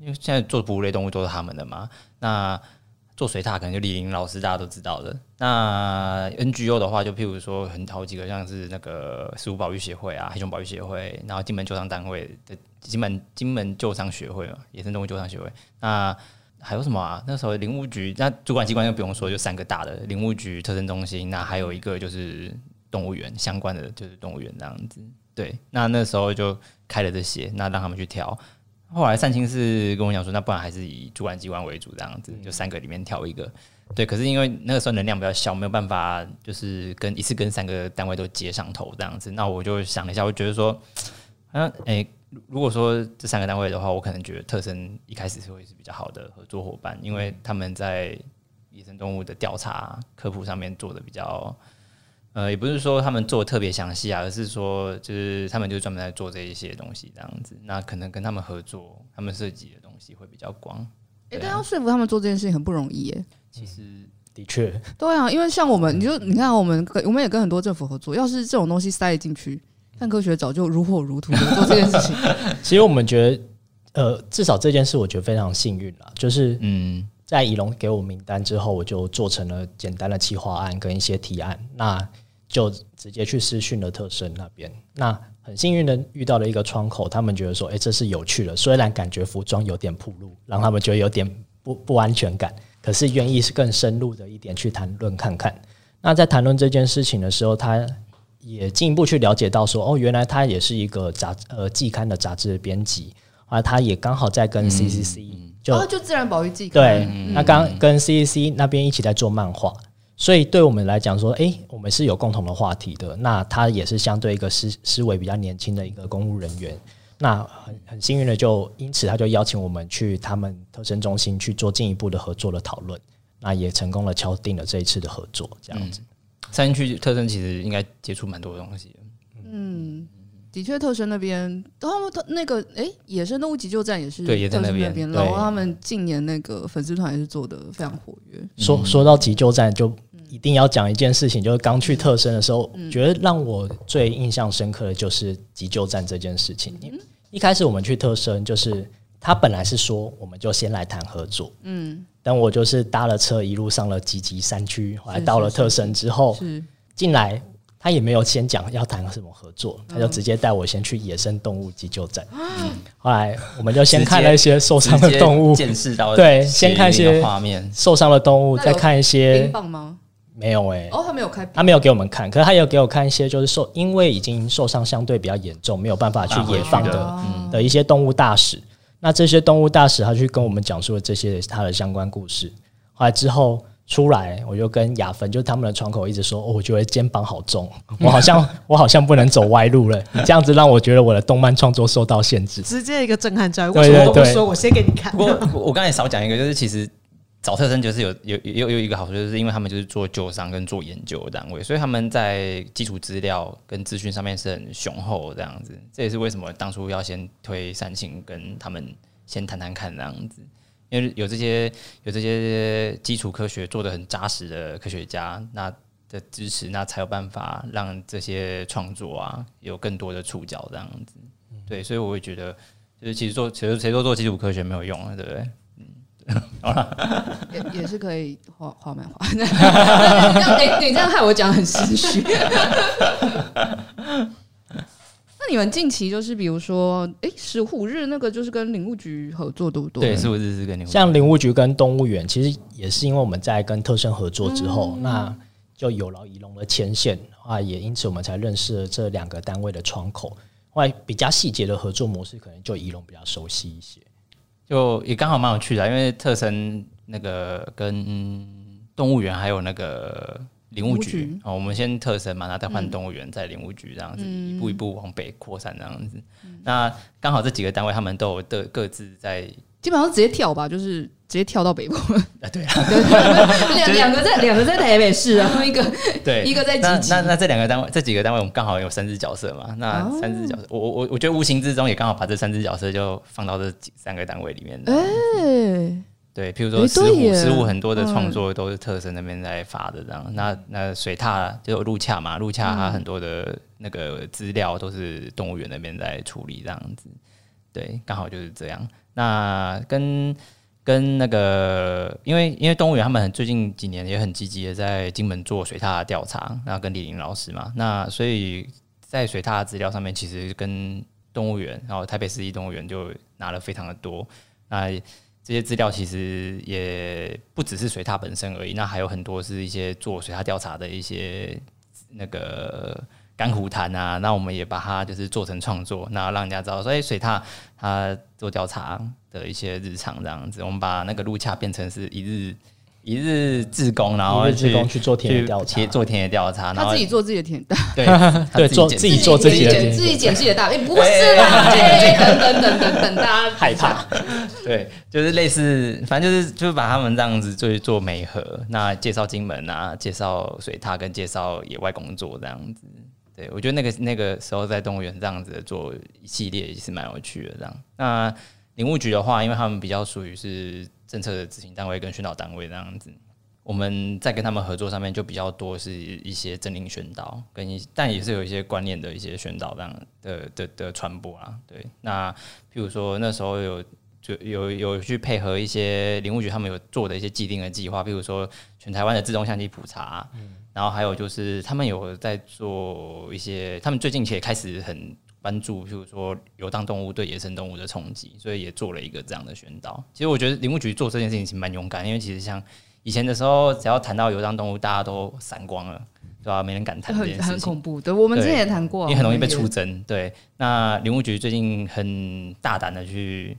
因为现在做哺乳类动物都是他们的嘛，那做水獭可能就李林老师大家都知道的，那 NGO 的话就譬如说很好几个，像是那个食物保育协会啊、黑熊保育协会，然后金门救伤单位的金门金门救伤学会嘛，野生动物救伤学会，那。还有什么啊？那时候林务局，那主管机关就不用说，就三个大的林务局、特生中心，那还有一个就是动物园相关的，就是动物园这样子。对，那那时候就开了这些，那让他们去挑。后来善清是跟我讲说，那不然还是以主管机关为主这样子，就三个里面挑一个。对，可是因为那个时候能量比较小，没有办法就是跟一次跟三个单位都接上头这样子。那我就想了一下，我觉得说，嗯，哎。如果说这三个单位的话，我可能觉得特生一开始是会是比较好的合作伙伴，因为他们在野生动物的调查科普上面做的比较，呃，也不是说他们做的特别详细啊，而是说就是他们就专门在做这一些东西这样子，那可能跟他们合作，他们设计的东西会比较广。哎、欸，但要说服他们做这件事情很不容易耶。其实的确，对啊，因为像我们，你就你看我们，我们也跟很多政府合作，要是这种东西塞进去。泛科学早就如火如荼的做这件事情。*laughs* 其实我们觉得，呃，至少这件事我觉得非常幸运了，就是嗯，在宜农给我名单之后，我就做成了简单的企划案跟一些提案，那就直接去私讯了特生那边。那很幸运的遇到了一个窗口，他们觉得说，哎，这是有趣的，虽然感觉服装有点铺路，让他们觉得有点不不安全感，可是愿意是更深入的一点去谈论看看。那在谈论这件事情的时候，他也进一步去了解到说，哦，原来他也是一个杂呃季刊的杂志的编辑，啊，他也刚好在跟 CCC、嗯。就、哦、就自然保育季刊对，那刚跟 CCC 那边一起在做漫画，所以对我们来讲说，哎、欸，我们是有共同的话题的。那他也是相对一个思思维比较年轻的一个公务人员，那很很幸运的就因此他就邀请我们去他们特生中心去做进一步的合作的讨论，那也成功的敲定了这一次的合作，这样子。三区特生其实应该接触蛮多的东西的，嗯。的确，特生那边，然后他那个，哎、欸，野生动物急救站也是对，也在那边。然后他们近年那个粉丝团也是做的非常活跃。说说到急救站，就一定要讲一件事情，就是刚去特生的时候，觉得让我最印象深刻的就是急救站这件事情。一开始我们去特生，就是他本来是说，我们就先来谈合作。嗯，但我就是搭了车，一路上了集集山区，后来到了特生之后，进来。他也没有先讲要谈什么合作，他就直接带我先去野生动物急救站。嗯，后来我们就先看了一些受伤的动物，见识到 *laughs* 对，先看一些画面，受伤的动物，再看一些冰棒吗？没有哎、欸，哦，他没有开，他没有给我们看，可是他有给我看一些就是受，因为已经受伤相对比较严重，没有办法去野放的的，的一些动物大使。那这些动物大使他去跟我们讲述了这些他的相关故事。后来之后。出来，我就跟雅芬，就是他们的窗口，一直说，哦，我觉得肩膀好重，我好像我好像不能走歪路了。你这样子让我觉得我的动漫创作受到限制，直接一个震撼教育。我什么都不说？我先给你看。不过我刚才少讲一个，就是其实找特生就是有有有有一个好处，就是因为他们就是做旧伤跟做研究的单位，所以他们在基础资料跟资讯上面是很雄厚这样子。这也是为什么当初要先推三星跟他们先谈谈看这样子。因为有这些有这些基础科学做得很扎实的科学家，那的支持，那才有办法让这些创作啊有更多的触角这样子。对，所以我会觉得，就是其实做其实谁说做基础科学没有用啊，对不对？嗯，*laughs* 好了，也也是可以画画漫画。你，*laughs* 你这样害我讲很心虚。*laughs* 那你们近期就是比如说，哎，石虎日那个就是跟林务局合作多不多？对，石虎日是跟。像林务局跟动物园，其实也是因为我们在跟特生合作之后，嗯、那就有劳仪龙的牵线啊，也因此我们才认识了这两个单位的窗口。后来比较细节的合作模式，可能就仪龙比较熟悉一些，就也刚好蛮有趣的，因为特森那个跟动物园还有那个。林务局哦，我们先特森嘛，然后再换动物园，再林务局这样子，一步一步往北扩散这样子。那刚好这几个单位他们都有各各自在，基本上直接跳吧，就是直接跳到北部。*laughs* 啊，对啊，两两个在两个在台北市，然后一个对一个在那那那这两个单位这几个单位我们刚好有三只角色嘛，那三只角色，我我我我觉得无形之中也刚好把这三只角色就放到这几三个单位里面。哎。对，譬如说石虎，石虎很多的创作都是特生那边在发的这样。嗯、那那水獭就有陆洽嘛，陆洽它很多的那个资料都是动物园那边在处理这样子。对，刚好就是这样。那跟跟那个，因为因为动物园他们很最近几年也很积极的在金门做水獭调查，然后跟李林老师嘛，那所以在水獭资料上面，其实跟动物园，然后台北市立动物园就拿了非常的多。那这些资料其实也不只是水獭本身而已，那还有很多是一些做水獭调查的一些那个甘苦谈啊，那我们也把它就是做成创作，那让人家知道说，哎，水獭它做调查的一些日常这样子，我们把那个路洽变成是一日。一日志工，然后去去做田野调查，做田野调查，然后他自己做自己的田大，对 *laughs* 对，做自己做自己的，自己捡自己的大，哎，不是啦，等等等等等，大家害怕，对，就是类似，反正就是就是把他们这样子做做媒合，那介绍金门啊，介绍水獭跟介绍野外工作这样子，对我觉得那个那个时候在动物园这样子做一系列也是蛮有趣的这样。那林务局的话，因为他们比较属于是。政策的执行单位跟宣导单位这样子，我们在跟他们合作上面就比较多是一些政令宣导，跟一但也是有一些观念的一些宣导这样的的的传播啊。对，那譬如说那时候有就有有去配合一些林务局他们有做的一些既定的计划，比如说全台湾的自动相机普查，然后还有就是他们有在做一些，他们最近其实也开始很关注，譬如说游荡动物对野生动物的冲击，所以也做了一个这样的宣导。其实我觉得林务局做这件事情是蛮勇敢，因为其实像以前的时候，只要谈到游荡动物，大家都散光了。对啊，没人敢谈这件事情，很恐怖。对，我们之前也谈过，也很容易被出征。对，那林务局最近很大胆的去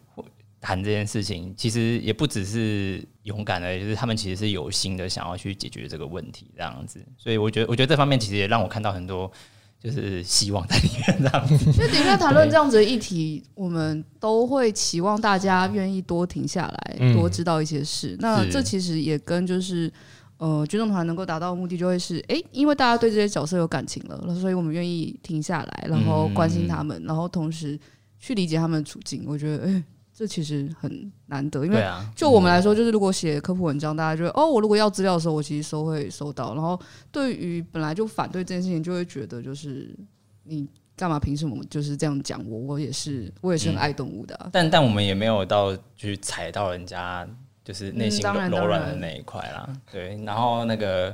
谈这件事情，其实也不只是勇敢的，就是他们其实是有心的，想要去解决这个问题，这样子。所以我觉得，我觉得这方面其实也让我看到很多就是希望在里面。这样子，所以的确谈论这样子的议题，我们都会期望大家愿意多停下来，多知道一些事。嗯、那这其实也跟就是。呃，军众团能够达到的目的就会是，哎、欸，因为大家对这些角色有感情了，所以我们愿意停下来，然后关心他们，嗯、然后同时去理解他们的处境。我觉得，哎、欸，这其实很难得，因为就我们来说，就是如果写科普文章，大家觉得，哦，我如果要资料的时候，我其实收会收到。然后对于本来就反对这件事情，就会觉得，就是你干嘛凭什么就是这样讲我？我也是，我也是很爱动物的、啊嗯。但但我们也没有到去踩到人家。就是内心柔柔软的那一块啦，对。然后那个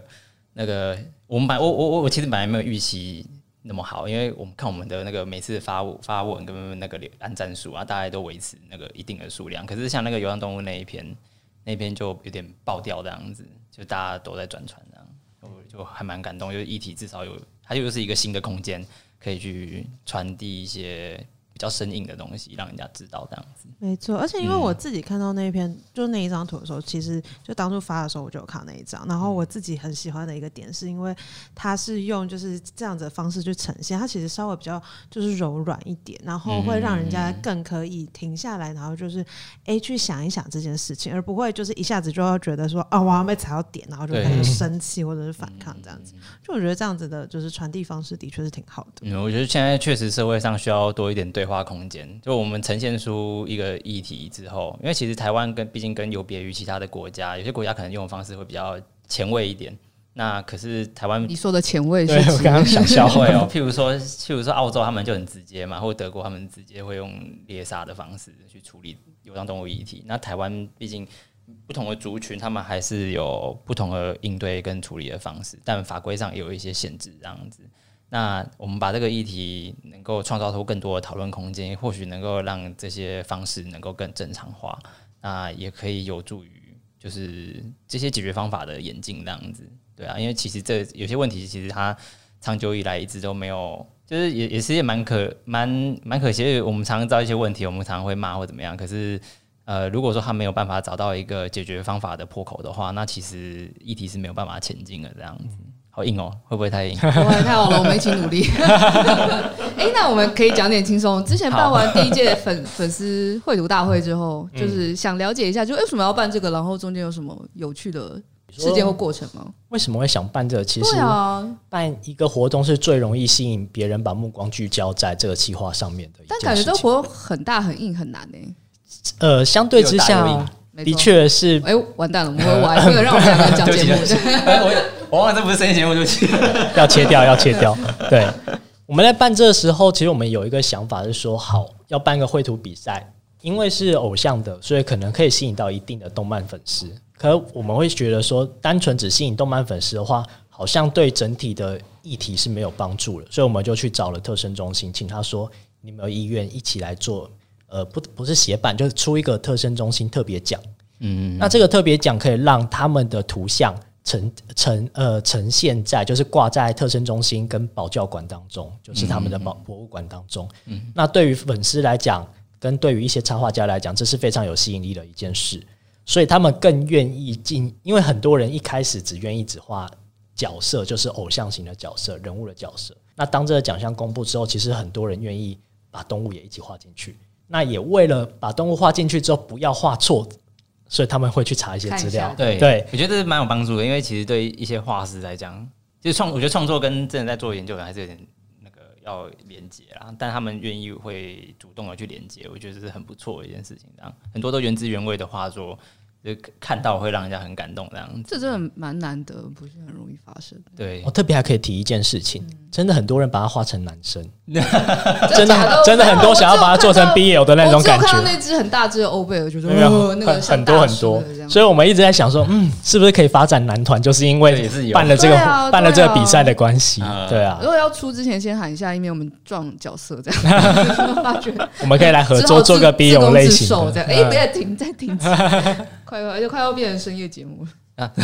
那个，我们本我我我我其实本来没有预期那么好，因为我们看我们的那个每次发发文跟那个按赞数啊，大概都维持那个一定的数量。可是像那个流浪动物那一篇，那篇就有点爆掉这样子，就大家都在转传这样，我就还蛮感动。就是议题至少有，它又是一个新的空间，可以去传递一些。比较生硬的东西，让人家知道这样子。没错，而且因为我自己看到那一篇，嗯、就那一张图的时候，其实就当初发的时候，我就有看那一张。然后我自己很喜欢的一个点，是因为它是用就是这样子的方式去呈现，它其实稍微比较就是柔软一点，然后会让人家更可以停下来，然后就是哎、欸、去想一想这件事情，而不会就是一下子就要觉得说啊，我要被踩到点，然后就开始生气或者是反抗这样子。就我觉得这样子的就是传递方式的确是挺好的。嗯，我觉得现在确实社会上需要多一点对。对话空间，就我们呈现出一个议题之后，因为其实台湾跟毕竟跟有别于其他的国家，有些国家可能用的方式会比较前卫一点。那可是台湾，你说的前卫，是我刚刚想笑会哦，譬如说，譬如说澳洲他们就很直接嘛，或德国他们直接会用猎杀的方式去处理流浪动物议题。那台湾毕竟不同的族群，他们还是有不同的应对跟处理的方式，但法规上也有一些限制，这样子。那我们把这个议题能够创造出更多的讨论空间，或许能够让这些方式能够更正常化，那也可以有助于就是这些解决方法的演进，这样子，对啊，因为其实这有些问题其实它长久以来一直都没有，就是也也是也蛮可蛮蛮可惜，我们常常知道一些问题，我们常常会骂或怎么样，可是呃，如果说他没有办法找到一个解决方法的破口的话，那其实议题是没有办法前进的，这样子。好硬哦，会不会太硬？*laughs* 不会，太好了，我们一起努力。*laughs* 哎、欸，那我们可以讲点轻松。之前办完第一届粉粉丝绘图大会之后，*laughs* 就是想了解一下，就为什么要办这个，然后中间有什么有趣的事件或过程吗？为什么会想办这个？其实办一个活动是最容易吸引别人把目光聚焦在这个计划上面的。但感觉这个活动很大很硬很难呢、欸。呃，相对之下，的确是。哎、欸，完蛋了，我们会玩，不能让我们两个人讲节目。我忘了这不是声音节目，就 *laughs* 切要切掉，要切掉。对，我们在办这个时候，其实我们有一个想法是说，好要办个绘图比赛，因为是偶像的，所以可能可以吸引到一定的动漫粉丝。可我们会觉得说，单纯只吸引动漫粉丝的话，好像对整体的议题是没有帮助的。所以我们就去找了特生中心，请他说，你们有意愿一起来做？呃，不，不是协办，就是出一个特生中心特别奖。嗯，那这个特别奖可以让他们的图像。呈呈呃呈现在就是挂在特生中心跟保教馆当中，就是他们的保博物馆当中。那对于粉丝来讲，跟对于一些插画家来讲，这是非常有吸引力的一件事，所以他们更愿意进。因为很多人一开始只愿意只画角色，就是偶像型的角色、人物的角色。那当这个奖项公布之后，其实很多人愿意把动物也一起画进去。那也为了把动物画进去之后，不要画错。所以他们会去查一些资料，对对，我觉得这是蛮有帮助的，因为其实对一些画师来讲，就是创，我觉得创作跟真的在做研究的还是有点那个要连接啦。但他们愿意会主动的去连接，我觉得这是很不错的一件事情。这样很多都原汁原味的画作，就看到会让人家很感动这样子。这真的蛮难得，不是很容易发生。对，我特别还可以提一件事情，嗯、真的很多人把它画成男生，真的真的很多想要把它做成 BL 的那种感觉。我看到那只很大只的欧贝尔，就是那个很多很多，所以我们一直在想说，嗯，是不是可以发展男团？就是因为办了这个办了这个比赛的关系，对啊。如果要出之前，先喊一下，以免我们撞角色这样。*laughs* 发觉我们可以来合作做个 BL 类型这样。哎，别停，再停。快快就快要变成深夜节目了啊！*laughs*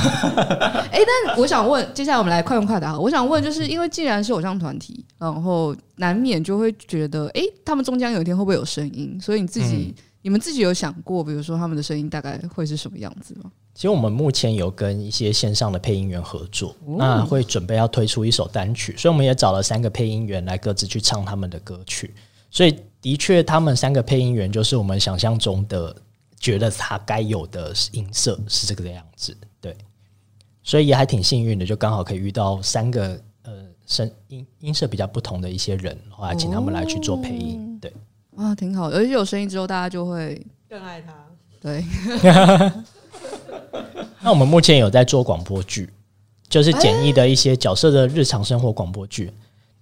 哎，但我想问，接下来我们来快问快答。我想问，就是因为既然是偶像团体，然后难免就会觉得，哎，他们终将有一天会不会有声音？所以你自己，你们自己有想过，比如说他们的声音大概会是什么样子吗？其实我们目前有跟一些线上的配音员合作，那会准备要推出一首单曲，所以我们也找了三个配音员来各自去唱他们的歌曲。所以的确，他们三个配音员就是我们想象中的。觉得他该有的音色是这个样子，对，所以也还挺幸运的，就刚好可以遇到三个呃声音音色比较不同的一些人，后来请他们来去做配音，对，啊，挺好的，而且有声音之后，大家就会更爱他，对。*laughs* 那我们目前有在做广播剧，就是简易的一些角色的日常生活广播剧，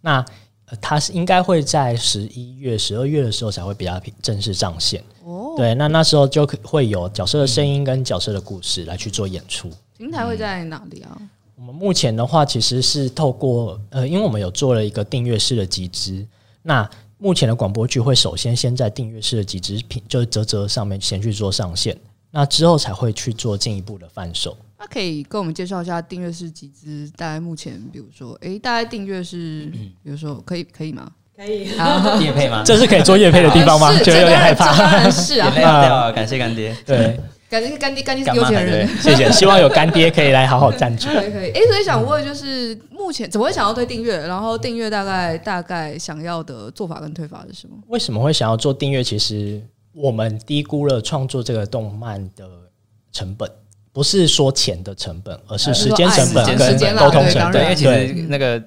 那。呃，它是应该会在十一月、十二月的时候才会比较正式上线。哦，对，那那时候就会有角色的声音跟角色的故事来去做演出。平台会在哪里啊？我们目前的话，其实是透过呃，因为我们有做了一个订阅式的集资。那目前的广播剧会首先先在订阅式的集资品，就是啧啧上面先去做上线，那之后才会去做进一步的贩售。那可以跟我们介绍一下订阅是集资，大概目前，比如说，哎、欸，大概订阅是，*clears throat* 比如说，可以可以吗？可以，业配吗？这是可以做业配的地方吗？觉得有点害怕。是啊，啊，*laughs* 感谢干爹，对，感谢干爹，干爹是有钱人，谢谢。希望有干爹可以来好好赞助。*laughs* 可以可以。哎、欸，所以想问，就是目前怎么会想要推订阅？然后订阅大概大概想要的做法跟推法是什么？为什么会想要做订阅？其实我们低估了创作这个动漫的成本。不是说钱的成本，而是时间成本跟沟通成本。对，因为其实那个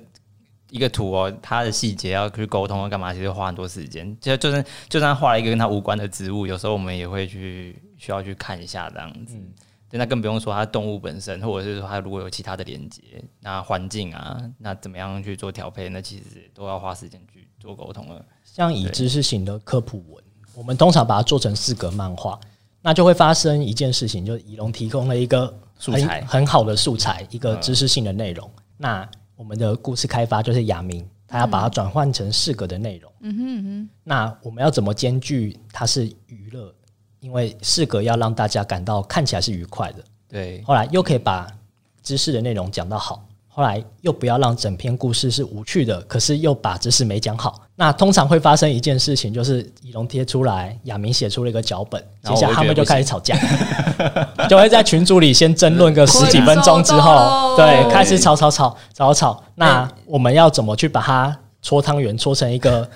一个图哦，它的细节要去沟通干嘛，其实花很多时间。就就算就算画了一个跟它无关的植物，有时候我们也会去需要去看一下这样子。嗯，那更不用说它动物本身，或者是说它如果有其他的连接，那环境啊，那怎么样去做调配，那其实都要花时间去做沟通了。像以知识型的科普文，我们通常把它做成四格漫画。那就会发生一件事情，就是以龙提供了一个素材很好的素材，一个知识性的内容。那我们的故事开发就是雅明，他要把它转换成四格的内容。嗯哼嗯哼。那我们要怎么兼具它是娱乐？因为四格要让大家感到看起来是愉快的。对。后来又可以把知识的内容讲到好。后来又不要让整篇故事是无趣的，可是又把知识没讲好。那通常会发生一件事情，就是以龙贴出来，亚明写出了一个脚本，接下来他们就开始吵架，*laughs* 就会在群组里先争论个十几分钟之后，对，开始吵吵吵吵吵。那我们要怎么去把它搓汤圆搓成一个？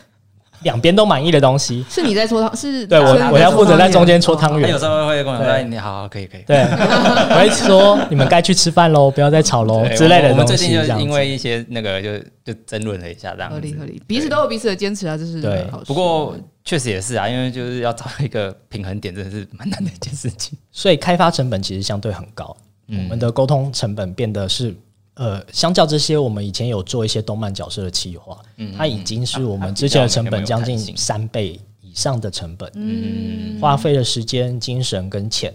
两边都满意的东西，是你在搓汤，是对我我要负责在中间搓汤圆。他有时候会跟我说：“你好好，可以可以。”对，*laughs* 我会说：“你们该去吃饭喽，不要再吵喽之类的东西。”我们最近就因为一些那个就就争论了一下，这样合理合理，彼此都有彼此的坚持啊，这是对。不过确实也是啊，因为就是要找一个平衡点，真的是蛮难的一件事情。所以开发成本其实相对很高，我们的沟通成本变得是。呃，相较这些，我们以前有做一些动漫角色的企划，嗯，它已经是我们之前的成本将近三倍以上的成本，嗯，花费的时间、精神跟钱，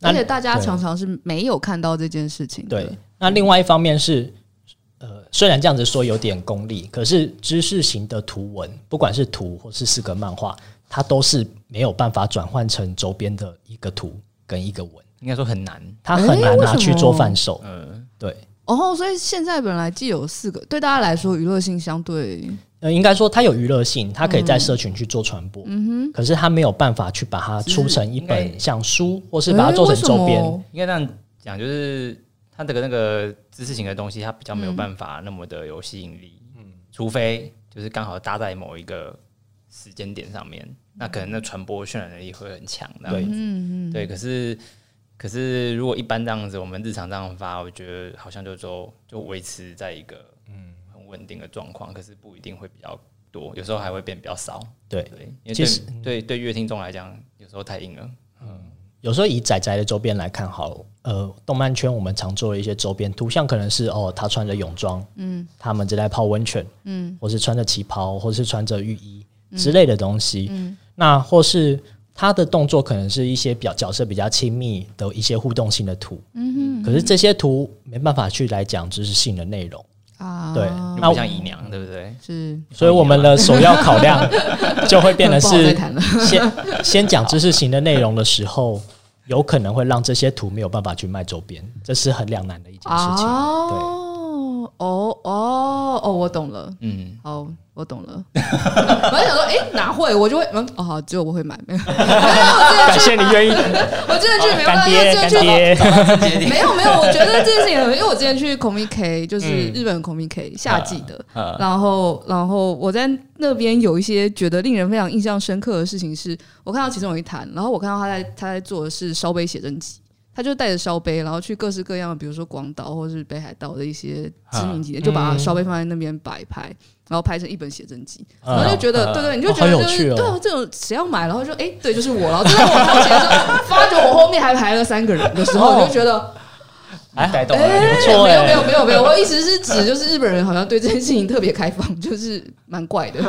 而且大家常常是没有看到这件事情。对，那另外一方面是，呃，虽然这样子说有点功利，可是知识型的图文，不管是图或是四格漫画，它都是没有办法转换成周边的一个图跟一个文，应该说很难，它很难拿去做贩售。嗯，对。然后，所以现在本来既有四个，对大家来说娱乐性相对，呃，应该说它有娱乐性，它可以在社群去做传播，嗯哼，可是它没有办法去把它出成一本像书，或是把它做成周边。应该这样讲，就是它的那个知识型的东西，它比较没有办法那么的有吸引力，嗯，除非就是刚好搭在某一个时间点上面，那可能那传播渲染能力会很强，对，嗯嗯，对，可是。可是，如果一般这样子，我们日常这样发，我觉得好像就就就维持在一个嗯。很稳定的状况。可是不一定会比较多，有时候还会变比较少。对。对，因为对对对，乐听众来讲，有时候太硬了。嗯，有时候以仔仔的周边来看，好，呃，动漫圈我们常做的一些周边图像，可能是哦，他穿着泳装，嗯，他们正在泡温泉，嗯，或是穿着旗袍，或是穿着浴衣之类的东西，嗯，那或是他的动作可能是一些比较角色比较亲密的一些互动性的图，嗯哼，可是这些图没办法去来讲知识性的内容。啊，对，那不像姨娘，对不对？是，所以我们的首要考量就会变得是 *laughs* 先先讲知识型的内容的时候，有可能会让这些图没有办法去卖周边，这是很两难的一件事情。对，哦哦哦，我懂了，嗯，好。我懂了，*laughs* 我在想说，哎、欸，哪会？我就会，嗯，哦，好，只有我会买，没有。*laughs* 感谢你愿意，我之前去没有，干爹，干爹，没有没有。我觉得这件事情，因为我之前去 Comic K，就是日本 Comic K 夏季的，然后然后我在那边有一些觉得令人非常印象深刻的事情，是我看到其中有一坛，然后我看到他在他在做的是烧杯写真集。他就带着烧杯，然后去各式各样的，比如说广岛或者是北海道的一些知名景点，就把烧杯放在那边摆拍，然后拍成一本写真集，然后就觉得，对对，你就觉得就是对啊，这种谁要买？然后就哎，对，就是我。然后就在我掏钱的时候，发觉我后面还排了三个人的时候，我就觉得哎，哎，没有没有没有没有，我意思是指就是日本人好像对这件事情特别开放，就是蛮怪的。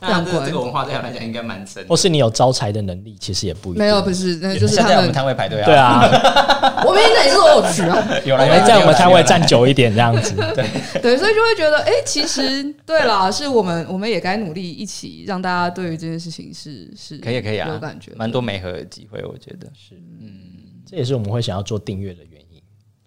这样这个文化对他来讲应该蛮深，或是你有招财的能力，其实也不一定。没有，不是，那就是在我们摊位排队啊。对啊，*laughs* 我明明那也是我有去啊，*laughs* 有人在我们摊位站久一点这样子。*laughs* 对对，所以就会觉得，哎，其实对啦，是我们我们也该努力一起让大家对于这件事情是是可以可以啊，有感觉，蛮多媒合的机会，我觉得是，嗯，这也是我们会想要做订阅的原因。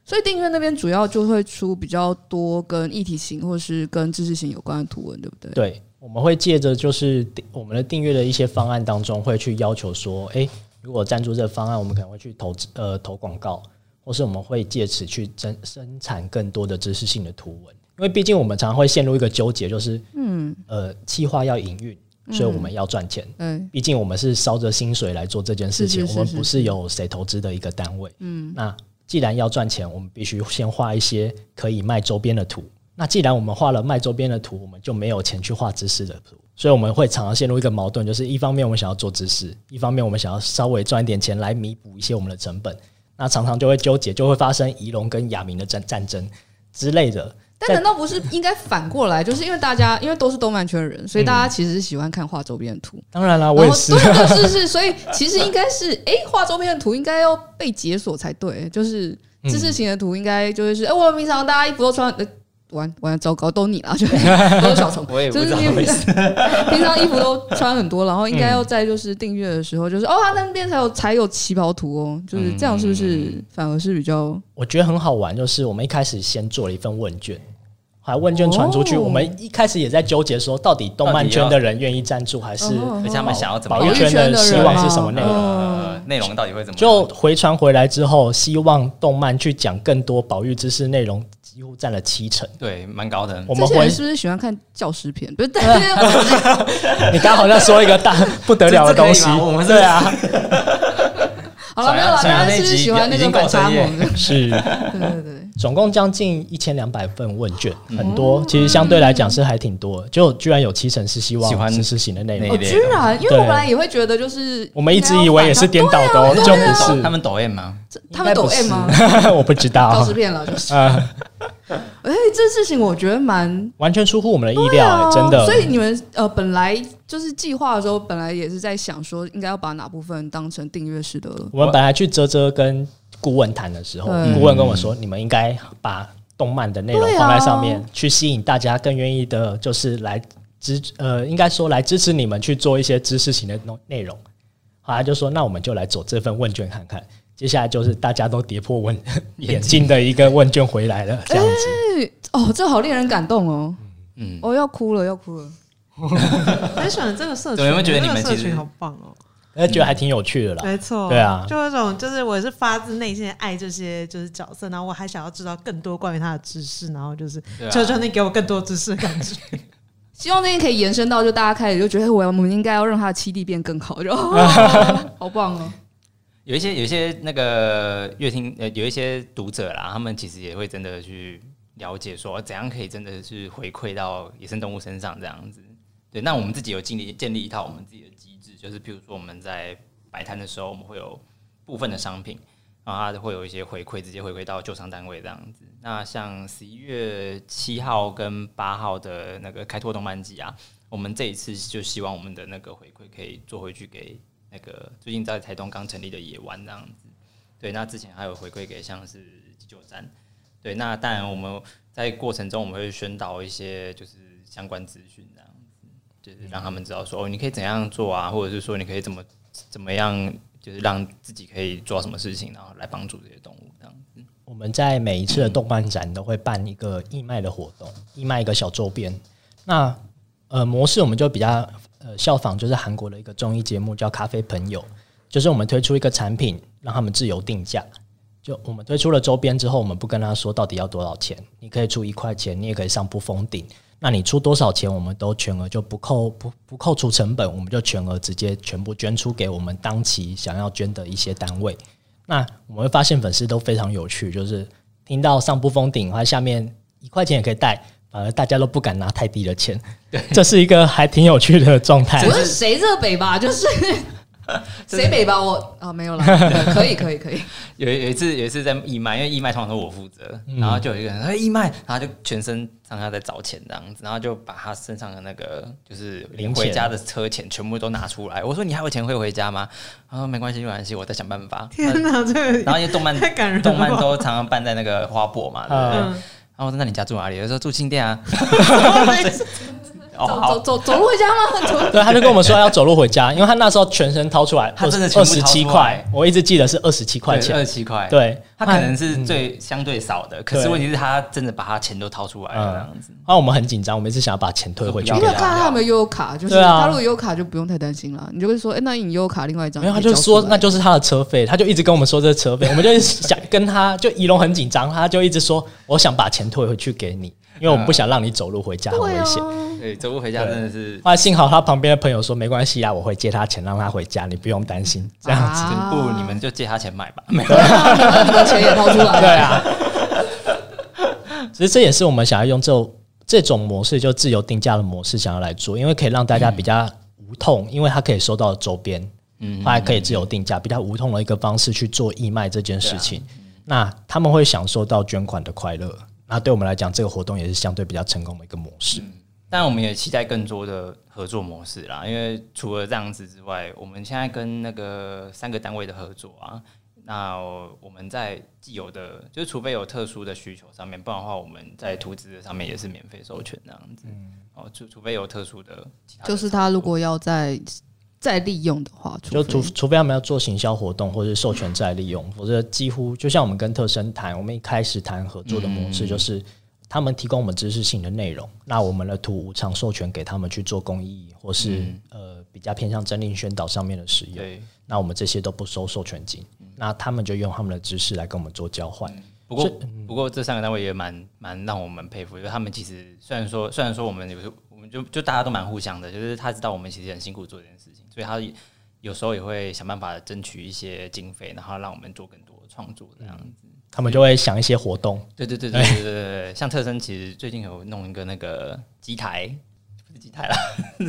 所以订阅那边主要就会出比较多跟议题型或是跟知识型有关的图文，对不对？对。我们会借着就是我们的订阅的一些方案当中，会去要求说，诶，如果赞助这个方案，我们可能会去投资呃投广告，或是我们会借此去生生产更多的知识性的图文。因为毕竟我们常常会陷入一个纠结，就是嗯呃企划要营运，所以我们要赚钱。嗯，毕竟我们是烧着薪水来做这件事情，我们不是有谁投资的一个单位。嗯，那既然要赚钱，我们必须先画一些可以卖周边的图。那既然我们画了卖周边的图，我们就没有钱去画知识的图，所以我们会常常陷入一个矛盾，就是一方面我们想要做知识，一方面我们想要稍微赚一点钱来弥补一些我们的成本，那常常就会纠结，就会发生仪龙跟亚明的战战争之类的。但难道不是应该反过来？就是因为大家因为都是动漫圈的人，所以大家其实是喜欢看画周边的图。当然啦，我也是，是是，所以其实应该是，哎，画周边的图应该要被解锁才对，就是知识型的图应该就是是，哎，我们平常大家衣服都穿。玩玩糟糕，都你了，*laughs* 就都是小虫。*laughs* 我也不知道为什么。*laughs* 平常衣服都穿很多，然后应该要在就是订阅的时候，就是、嗯、哦，他那边才有才有旗袍图哦，就是这样，是不是反而是比较？我觉得很好玩，就是我们一开始先做了一份问卷，还问卷传出去，哦、我们一开始也在纠结说，到底动漫圈的人愿意赞助，还是他们想要怎么？保育圈的希望是什么内容？内容到底会怎么？就回传回来之后，希望动漫去讲更多保育知识内容。几乎占了七成，对，蛮高的。我们会是不是喜欢看教师片？*laughs* 不是，你刚好像说一个大不得了的东西，我们对啊。*laughs* 好了，没有了，大家是不是喜欢那个反差萌？是，对 *laughs* 对对。总共将近一千两百份问卷，很多，其实相对来讲是还挺多。就居然有七成是希望知识型的内容。哦，居然，因为我本来也会觉得，就是我们一直以为也是颠倒的，就不是。他们抖 M 吗？他们抖 M 吗？*laughs* 我不知道。教师片了，就是。*laughs* 哎，这事情我觉得蛮完全出乎我们的意料，真的。所以你们呃，本来就是计划的时候，本来也是在想说，应该要把哪部分当成订阅式的。我们本来去啧啧跟。顾问谈的时候，顾问跟我说：“你们应该把动漫的内容放在上面，去吸引大家更愿意的，就是来支呃，应该说来支持你们去做一些知识型的内内容。”后来就说：“那我们就来走这份问卷看看。”接下来就是大家都跌破问 *laughs* 眼镜的一个问卷回来了，这样子。哦，这好令人感动哦！嗯，我要哭了，要哭了。*laughs* 很喜欢这个社群，有没有觉得你们社群好棒哦？哎，觉得还挺有趣的啦。没错，对啊，就那种就是我是发自内心爱这些就是角色，然后我还想要知道更多关于他的知识，然后就是求求你给我更多知识的感觉。*laughs* 希望这些可以延伸到就大家开始就觉得我我们应该要让他的七弟变更好，就 *laughs* 好棒哦。有一些有一些那个乐听呃有一些读者啦，他们其实也会真的去了解说怎样可以真的是回馈到野生动物身上这样子。对，那我们自己有建立建立一套我们自己的机制，就是譬如说我们在摆摊的时候，我们会有部分的商品，然后它会有一些回馈，直接回馈到旧商单位这样子。那像十一月七号跟八号的那个开拓动漫季啊，我们这一次就希望我们的那个回馈可以做回去给那个最近在台东刚成立的野湾这样子。对，那之前还有回馈给像是急救站。对，那当然我们在过程中我们会宣导一些就是相关资讯，就是让他们知道说哦，你可以怎样做啊，或者是说你可以怎么怎么样，就是让自己可以做什么事情，然后来帮助这些动物这样子。我们在每一次的动漫展都会办一个义卖的活动，义卖一个小周边。那呃模式我们就比较呃效仿，就是韩国的一个综艺节目叫《咖啡朋友》，就是我们推出一个产品，让他们自由定价。就我们推出了周边之后，我们不跟他说到底要多少钱，你可以出一块钱，你也可以上不封顶。那你出多少钱，我们都全额就不扣不不扣除成本，我们就全额直接全部捐出给我们当期想要捐的一些单位。那我们会发现粉丝都非常有趣，就是听到上不封顶，或下面一块钱也可以带，反而大家都不敢拿太低的钱。对，这是一个还挺有趣的状态。我是谁热北吧？就是。*laughs* 谁北吧？我啊没有了，可以可以可以。*laughs* 有有一次有一次在义卖，因为义卖通常都我负责，然后就有一个人说义卖，然后就全身上下在找钱这样子，然后就把他身上的那个就是领回家的车钱全部都拿出来。我说你还有钱会回家吗？他说没关系没关系，我在想办法。天哪，这个然后因为动漫动漫都常常办在那个花博嘛，对不对？然后我说那你家住哪里？他说住新店啊。*laughs* 走走走走路回家吗？*laughs* 对，他就跟我们说要走路回家，因为他那时候全身掏出来，他真的二十七块，我一直记得是二十七块钱，二十七块。对，他可能是最相对少的，可是问题是他真的把他钱都掏出来了这样子。那我们很紧张，我们一直想要把钱退回去。因为看他有没有优卡，就是他如果有卡就不用太担心了。你就会说，哎，那你优卡另外一张？没有，他就说那就是他的车费，他就一直跟我们说这个车费，我们就想跟他就仪龙很紧张，他就一直说我想把钱退回去给你。*laughs* 因为我们不想让你走路回家很危险，对，走路回家真的是。啊幸好他旁边的朋友说没关系啊，我会借他钱让他回家，你不用担心。这样子，不如你们就借他钱买吧，没有，你的钱也掏出来。对啊，*laughs* 其实这也是我们想要用这种这种模式，就自由定价的模式，想要来做，因为可以让大家比较无痛，因为他可以收到周边，嗯，他还可以自由定价，比较无痛的一个方式去做义卖这件事情。那他们会享受到捐款的快乐。那对我们来讲，这个活动也是相对比较成功的一个模式。嗯，但我们也期待更多的合作模式啦。因为除了这样子之外，我们现在跟那个三个单位的合作啊，那我们在既有的，就是除非有特殊的需求上面，不然的话，我们在图纸上面也是免费授权这样子。哦，除除非有特殊的，就是他如果要在。再利用的话，就除除非他们要做行销活动或者授权再利用，否则几乎就像我们跟特生谈，我们一开始谈合作的模式就是他们提供我们知识性的内容，那我们的图无偿授权给他们去做公益或是呃比较偏向政令宣导上面的使用，那我们这些都不收授权金，那他们就用他们的知识来跟我们做交换。不过不过这三个单位也蛮蛮让我们佩服，因为他们其实虽然说虽然说我们有我们就就大家都蛮互相的，就是他知道我们其实很辛苦做这件事情。所以他有时候也会想办法争取一些经费，然后让我们做更多的创作这样子。他们就会想一些活动。对对对对对对对，像特生其实最近有弄一个那个机台，不是机台啦，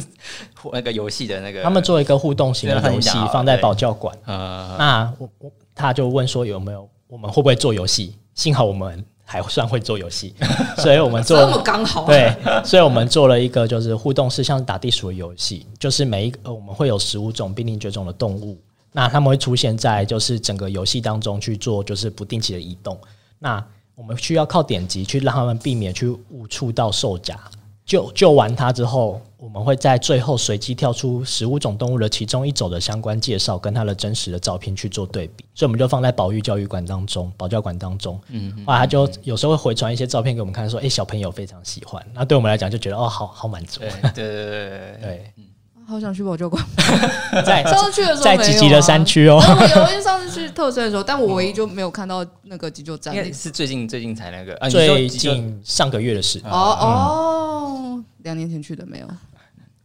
*laughs* 那个游戏的那个。他们做一个互动型的游戏放在保教馆。呃，那我我他就问说有没有我们会不会做游戏？幸好我们。还算会做游戏，*laughs* 所以我们做 *laughs* 这么刚好对，所以我们做了一个就是互动式，像打地鼠的游戏，就是每一个我们会有十五种濒临绝种的动物，那他们会出现在就是整个游戏当中去做就是不定期的移动，那我们需要靠点击去让他们避免去误触到兽夹。救救完它之后，我们会在最后随机跳出十五种动物的其中一种的相关介绍，跟它的真实的照片去做对比，所以我们就放在保育教育馆当中，保教馆当中。嗯，后来他就有时候会回传一些照片给我们看，说：“哎、欸，小朋友非常喜欢。”那对我们来讲就觉得哦，好好满足。对对对对对，对好想去保教馆。*laughs* 在上次去的时候，在集集的山区哦。有，因为上次去特生的时候，但我唯一就没有看到那个急救站。是最近最近才那个，啊、最近上个月的事。哦哦，两、嗯、年前去的没有。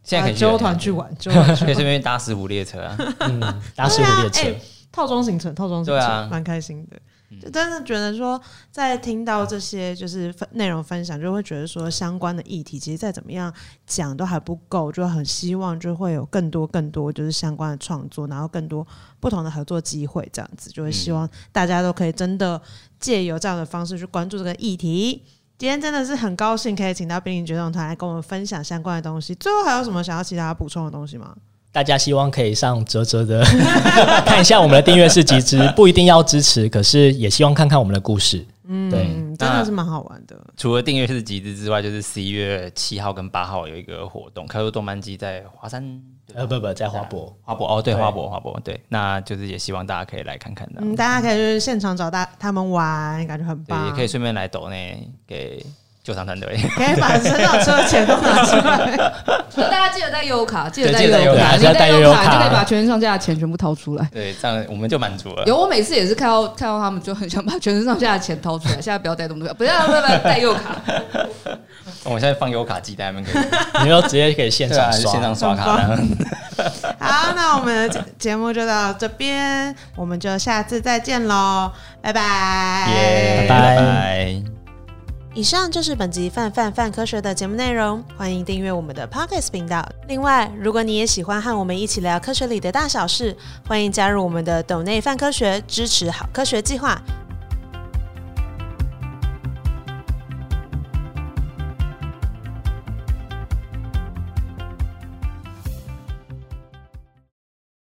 现在可以揪团去玩，揪 *laughs* 团去可以顺便搭石虎列车啊。嗯，*laughs* 搭石虎列车，套装行程，套装行程，蛮开心的。就真的觉得说，在听到这些就是分内容分享，就会觉得说相关的议题，其实再怎么样讲都还不够，就很希望就会有更多更多就是相关的创作，然后更多不同的合作机会，这样子就会希望大家都可以真的借由这样的方式去关注这个议题。今天真的是很高兴可以请到濒临绝种团来跟我们分享相关的东西。最后还有什么想要其他补充的东西吗？大家希望可以上哲哲的 *laughs* 看一下我们的订阅式集资，不一定要支持，可是也希望看看我们的故事。嗯，对，真的是蛮好玩的。除了订阅式集资之外，就是十一月七号跟八号有一个活动，开拓动漫季在华山。呃，不不，在花博，花博哦，对，花博花博，对，那就是也希望大家可以来看看的。嗯，大家可以就是现场找大他们玩，感觉很棒。也可以顺便来抖内给。救伤团队可以把身上车的钱都拿出来，*laughs* 大家记得带悠游卡，记得带悠游卡，记得带悠游卡，就可以把全身上下的钱全部掏出来。对，这样我们就满足了。有，我每次也是看到看到他们就很想把全身上下的钱掏出来。现在不要带这么多，不要不要不要带悠游卡。我现在放悠游卡机，他们可以，*laughs* 你们直接可以现场刷，现场刷卡。*laughs* 好，那我们的节目就到这边，我们就下次再见喽，拜拜，拜拜。以上就是本集泛泛泛科学的节目内容，欢迎订阅我们的 Podcast 频道。另外，如果你也喜欢和我们一起聊科学里的大小事，欢迎加入我们的斗内泛科学支持好科学计划。